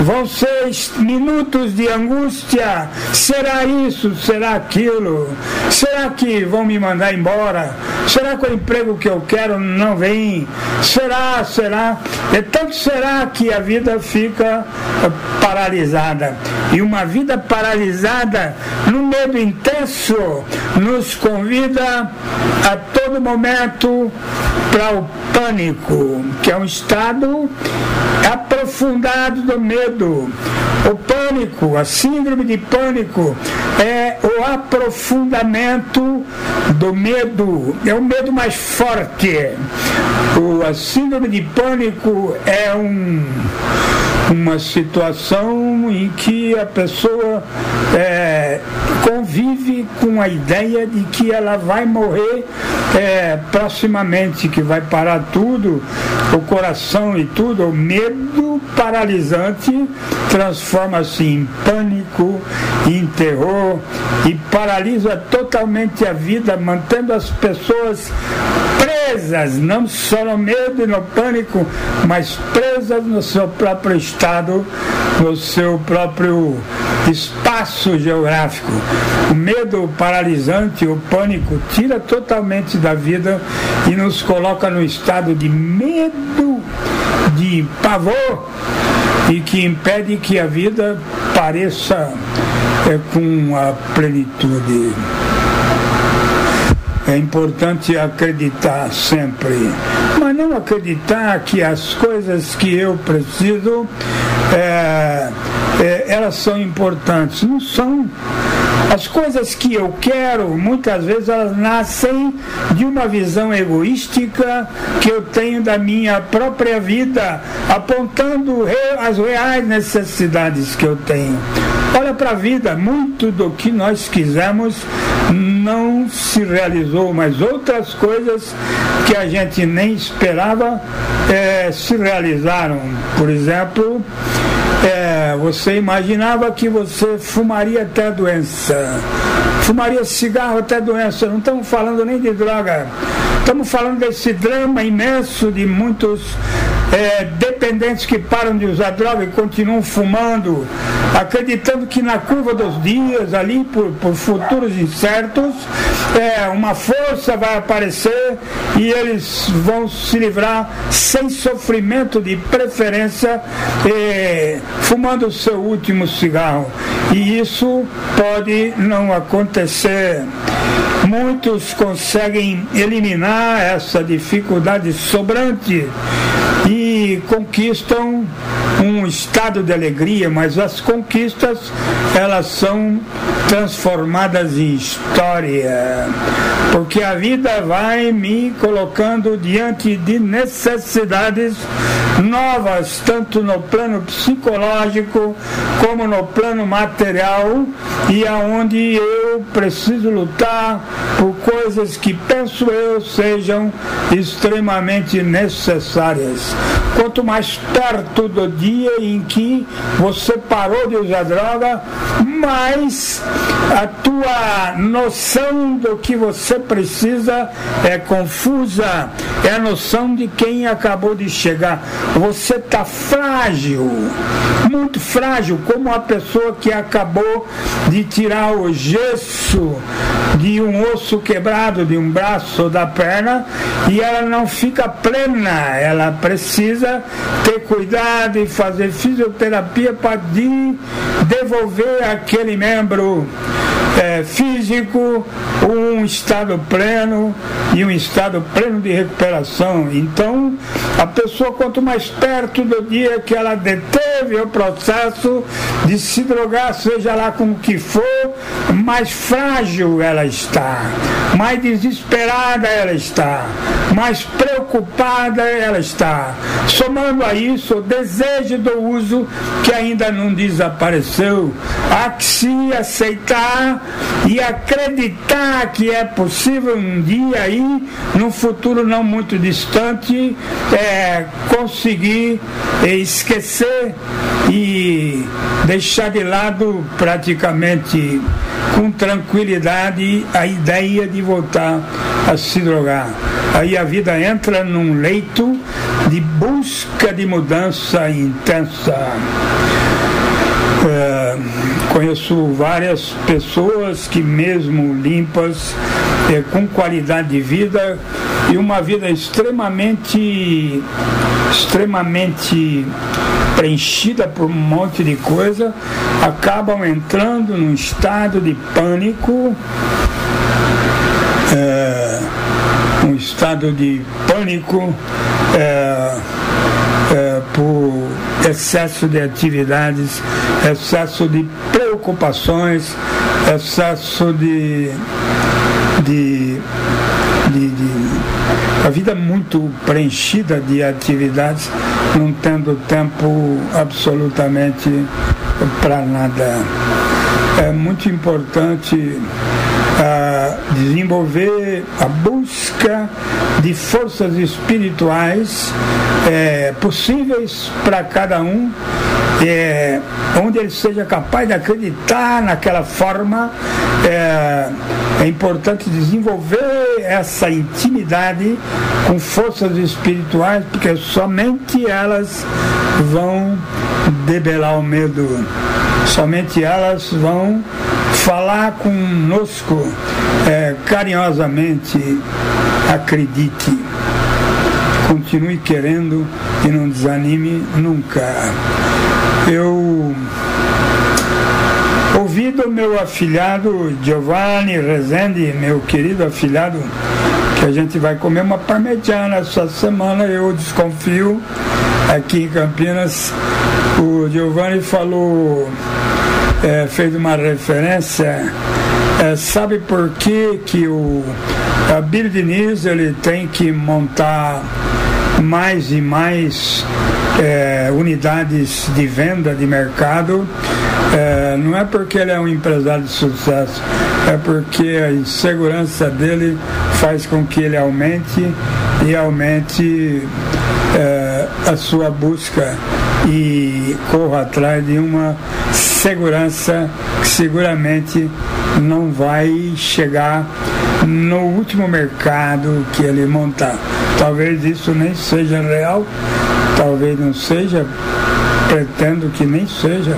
vão ser minutos de angústia. Será isso? Será aquilo? Será que vão me mandar embora? Será que o emprego que eu quero não vem? Será? Será? É tanto será que a vida fica paralisada. E uma vida paralisada, no medo intenso, nos convida a todo momento para o pânico, que é um estado aprofundado do medo. O pânico, a síndrome de pânico, é o aprofundamento do medo, é o medo mais forte. O, a síndrome de pânico é um uma situação em que a pessoa é, convive com a ideia de que ela vai morrer é, proximamente, que vai parar tudo, o coração e tudo, o medo paralisante transforma-se em pânico, em terror e paralisa totalmente a vida, mantendo as pessoas presas, não só no medo e no pânico, mas presas no seu próprio estado, no seu próprio espaço geográfico. O medo paralisante, o pânico, tira totalmente da vida e nos coloca no estado de medo, de pavor, e que impede que a vida pareça é, com a plenitude. É importante acreditar sempre, mas não acreditar que as coisas que eu preciso, é, é, elas são importantes. Não são. As coisas que eu quero, muitas vezes elas nascem de uma visão egoística que eu tenho da minha própria vida, apontando as reais necessidades que eu tenho. Olha para a vida, muito do que nós quisemos não se realizou, mas outras coisas que a gente nem esperava é, se realizaram. Por exemplo, você imaginava que você fumaria até a doença, fumaria cigarro até a doença, não estamos falando nem de droga, estamos falando desse drama imenso de muitos é, dependentes que param de usar droga e continuam fumando, acreditando que na curva dos dias, ali por, por futuros incertos, é, uma força vai aparecer e eles vão se livrar sem sofrimento de preferência, é, fumando o seu último cigarro. E isso pode não acontecer. Muitos conseguem eliminar essa dificuldade sobrante e conquistam um estado de alegria, mas as conquistas elas são transformadas em história, porque a vida vai me colocando diante de necessidades novas, tanto no plano psicológico como no plano material, e aonde eu preciso lutar por coisas que penso eu sejam extremamente necessárias. Quanto mais perto do dia em que você parou de usar droga, mais a tua noção do que você precisa é confusa. É a noção de quem acabou de chegar. Você está frágil, muito frágil, como a pessoa que acabou de tirar o gesso de um osso quebrado, de um braço ou da perna, e ela não fica plena, ela precisa ter cuidado e fazer fisioterapia para devolver aquele membro é, físico, um estado pleno e um estado pleno de recuperação. Então, a pessoa, quanto mais perto do dia que ela deteve o processo de se drogar, seja lá com o que for, mais frágil ela está, mais desesperada ela está, mais preocupada ela está. Somando a isso o desejo do uso que ainda não desapareceu, há que se aceitar e acreditar que é possível um dia aí, num futuro não muito distante, é, conseguir esquecer e deixar de lado praticamente com tranquilidade a ideia de voltar a se drogar. Aí a vida entra num leito de busca de mudança intensa. É, conheço várias pessoas que, mesmo limpas, é, com qualidade de vida e uma vida extremamente, extremamente preenchida por um monte de coisa, acabam entrando num estado de pânico. É, um estado de pânico é, é, por excesso de atividades, excesso de preocupações, excesso de, de, de, de a vida muito preenchida de atividades, não tendo tempo absolutamente para nada. É muito importante desenvolver a busca de forças espirituais é, possíveis para cada um, é, onde ele seja capaz de acreditar naquela forma. É, é importante desenvolver essa intimidade com forças espirituais, porque somente elas vão debelar o medo, somente elas vão falar conosco. É, carinhosamente, acredite, continue querendo e não desanime nunca. Eu ouvi do meu afilhado Giovanni Rezende, meu querido afilhado, que a gente vai comer uma parmegiana essa semana, eu desconfio, aqui em Campinas. O Giovanni falou é, fez uma referência. É, sabe por que, que o a Bill Diniz ele tem que montar mais e mais é, unidades de venda de mercado? É, não é porque ele é um empresário de sucesso, é porque a insegurança dele faz com que ele aumente e aumente é, a sua busca e corra atrás de uma segurança que seguramente não vai chegar no último mercado que ele montar. Talvez isso nem seja real, talvez não seja, pretendo que nem seja,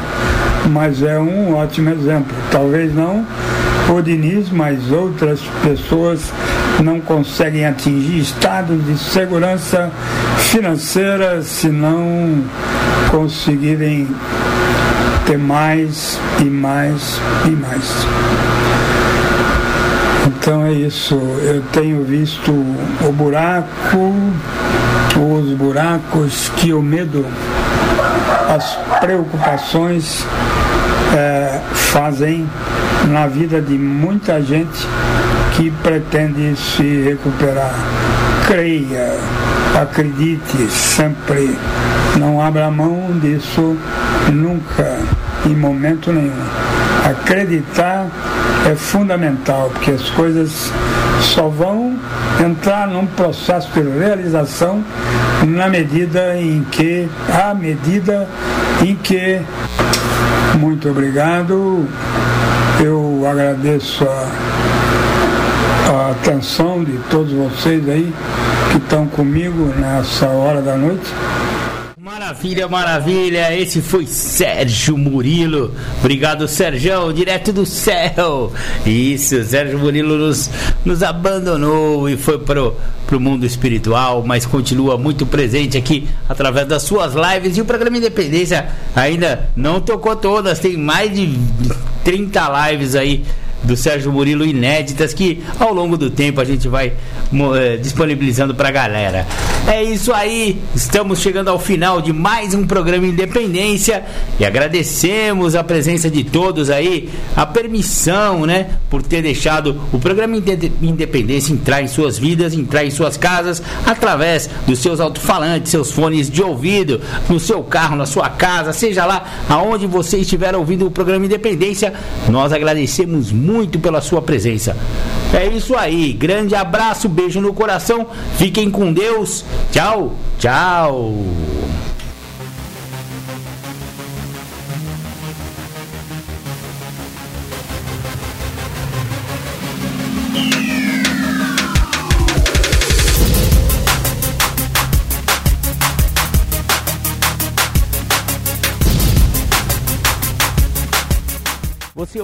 mas é um ótimo exemplo. Talvez não o Diniz, mas outras pessoas não conseguem atingir estados de segurança financeira se não conseguirem ter mais e mais e mais. Então é isso. Eu tenho visto o buraco, os buracos que o medo, as preocupações é, fazem na vida de muita gente que pretende se recuperar. Creia, acredite sempre, não abra mão disso nunca, em momento nenhum. Acreditar é fundamental, porque as coisas só vão entrar num processo de realização na medida em que, à medida em que, muito obrigado, eu agradeço a, a atenção de todos vocês aí que estão comigo nessa hora da noite Maravilha, maravilha. Esse foi Sérgio Murilo. Obrigado, Sérgio, direto do céu. Isso, Sérgio Murilo nos, nos abandonou e foi pro, pro mundo espiritual, mas continua muito presente aqui através das suas lives. E o programa Independência ainda não tocou todas, tem mais de 30 lives aí do Sérgio Murilo inéditas que ao longo do tempo a gente vai eh, disponibilizando pra galera. É isso aí, estamos chegando ao final de mais um programa Independência e agradecemos a presença de todos aí, a permissão, né, por ter deixado o programa Independência entrar em suas vidas, entrar em suas casas através dos seus alto-falantes, seus fones de ouvido, no seu carro, na sua casa, seja lá aonde você estiver ouvindo o programa Independência. Nós agradecemos muito muito pela sua presença. É isso aí. Grande abraço, beijo no coração. Fiquem com Deus. Tchau, tchau.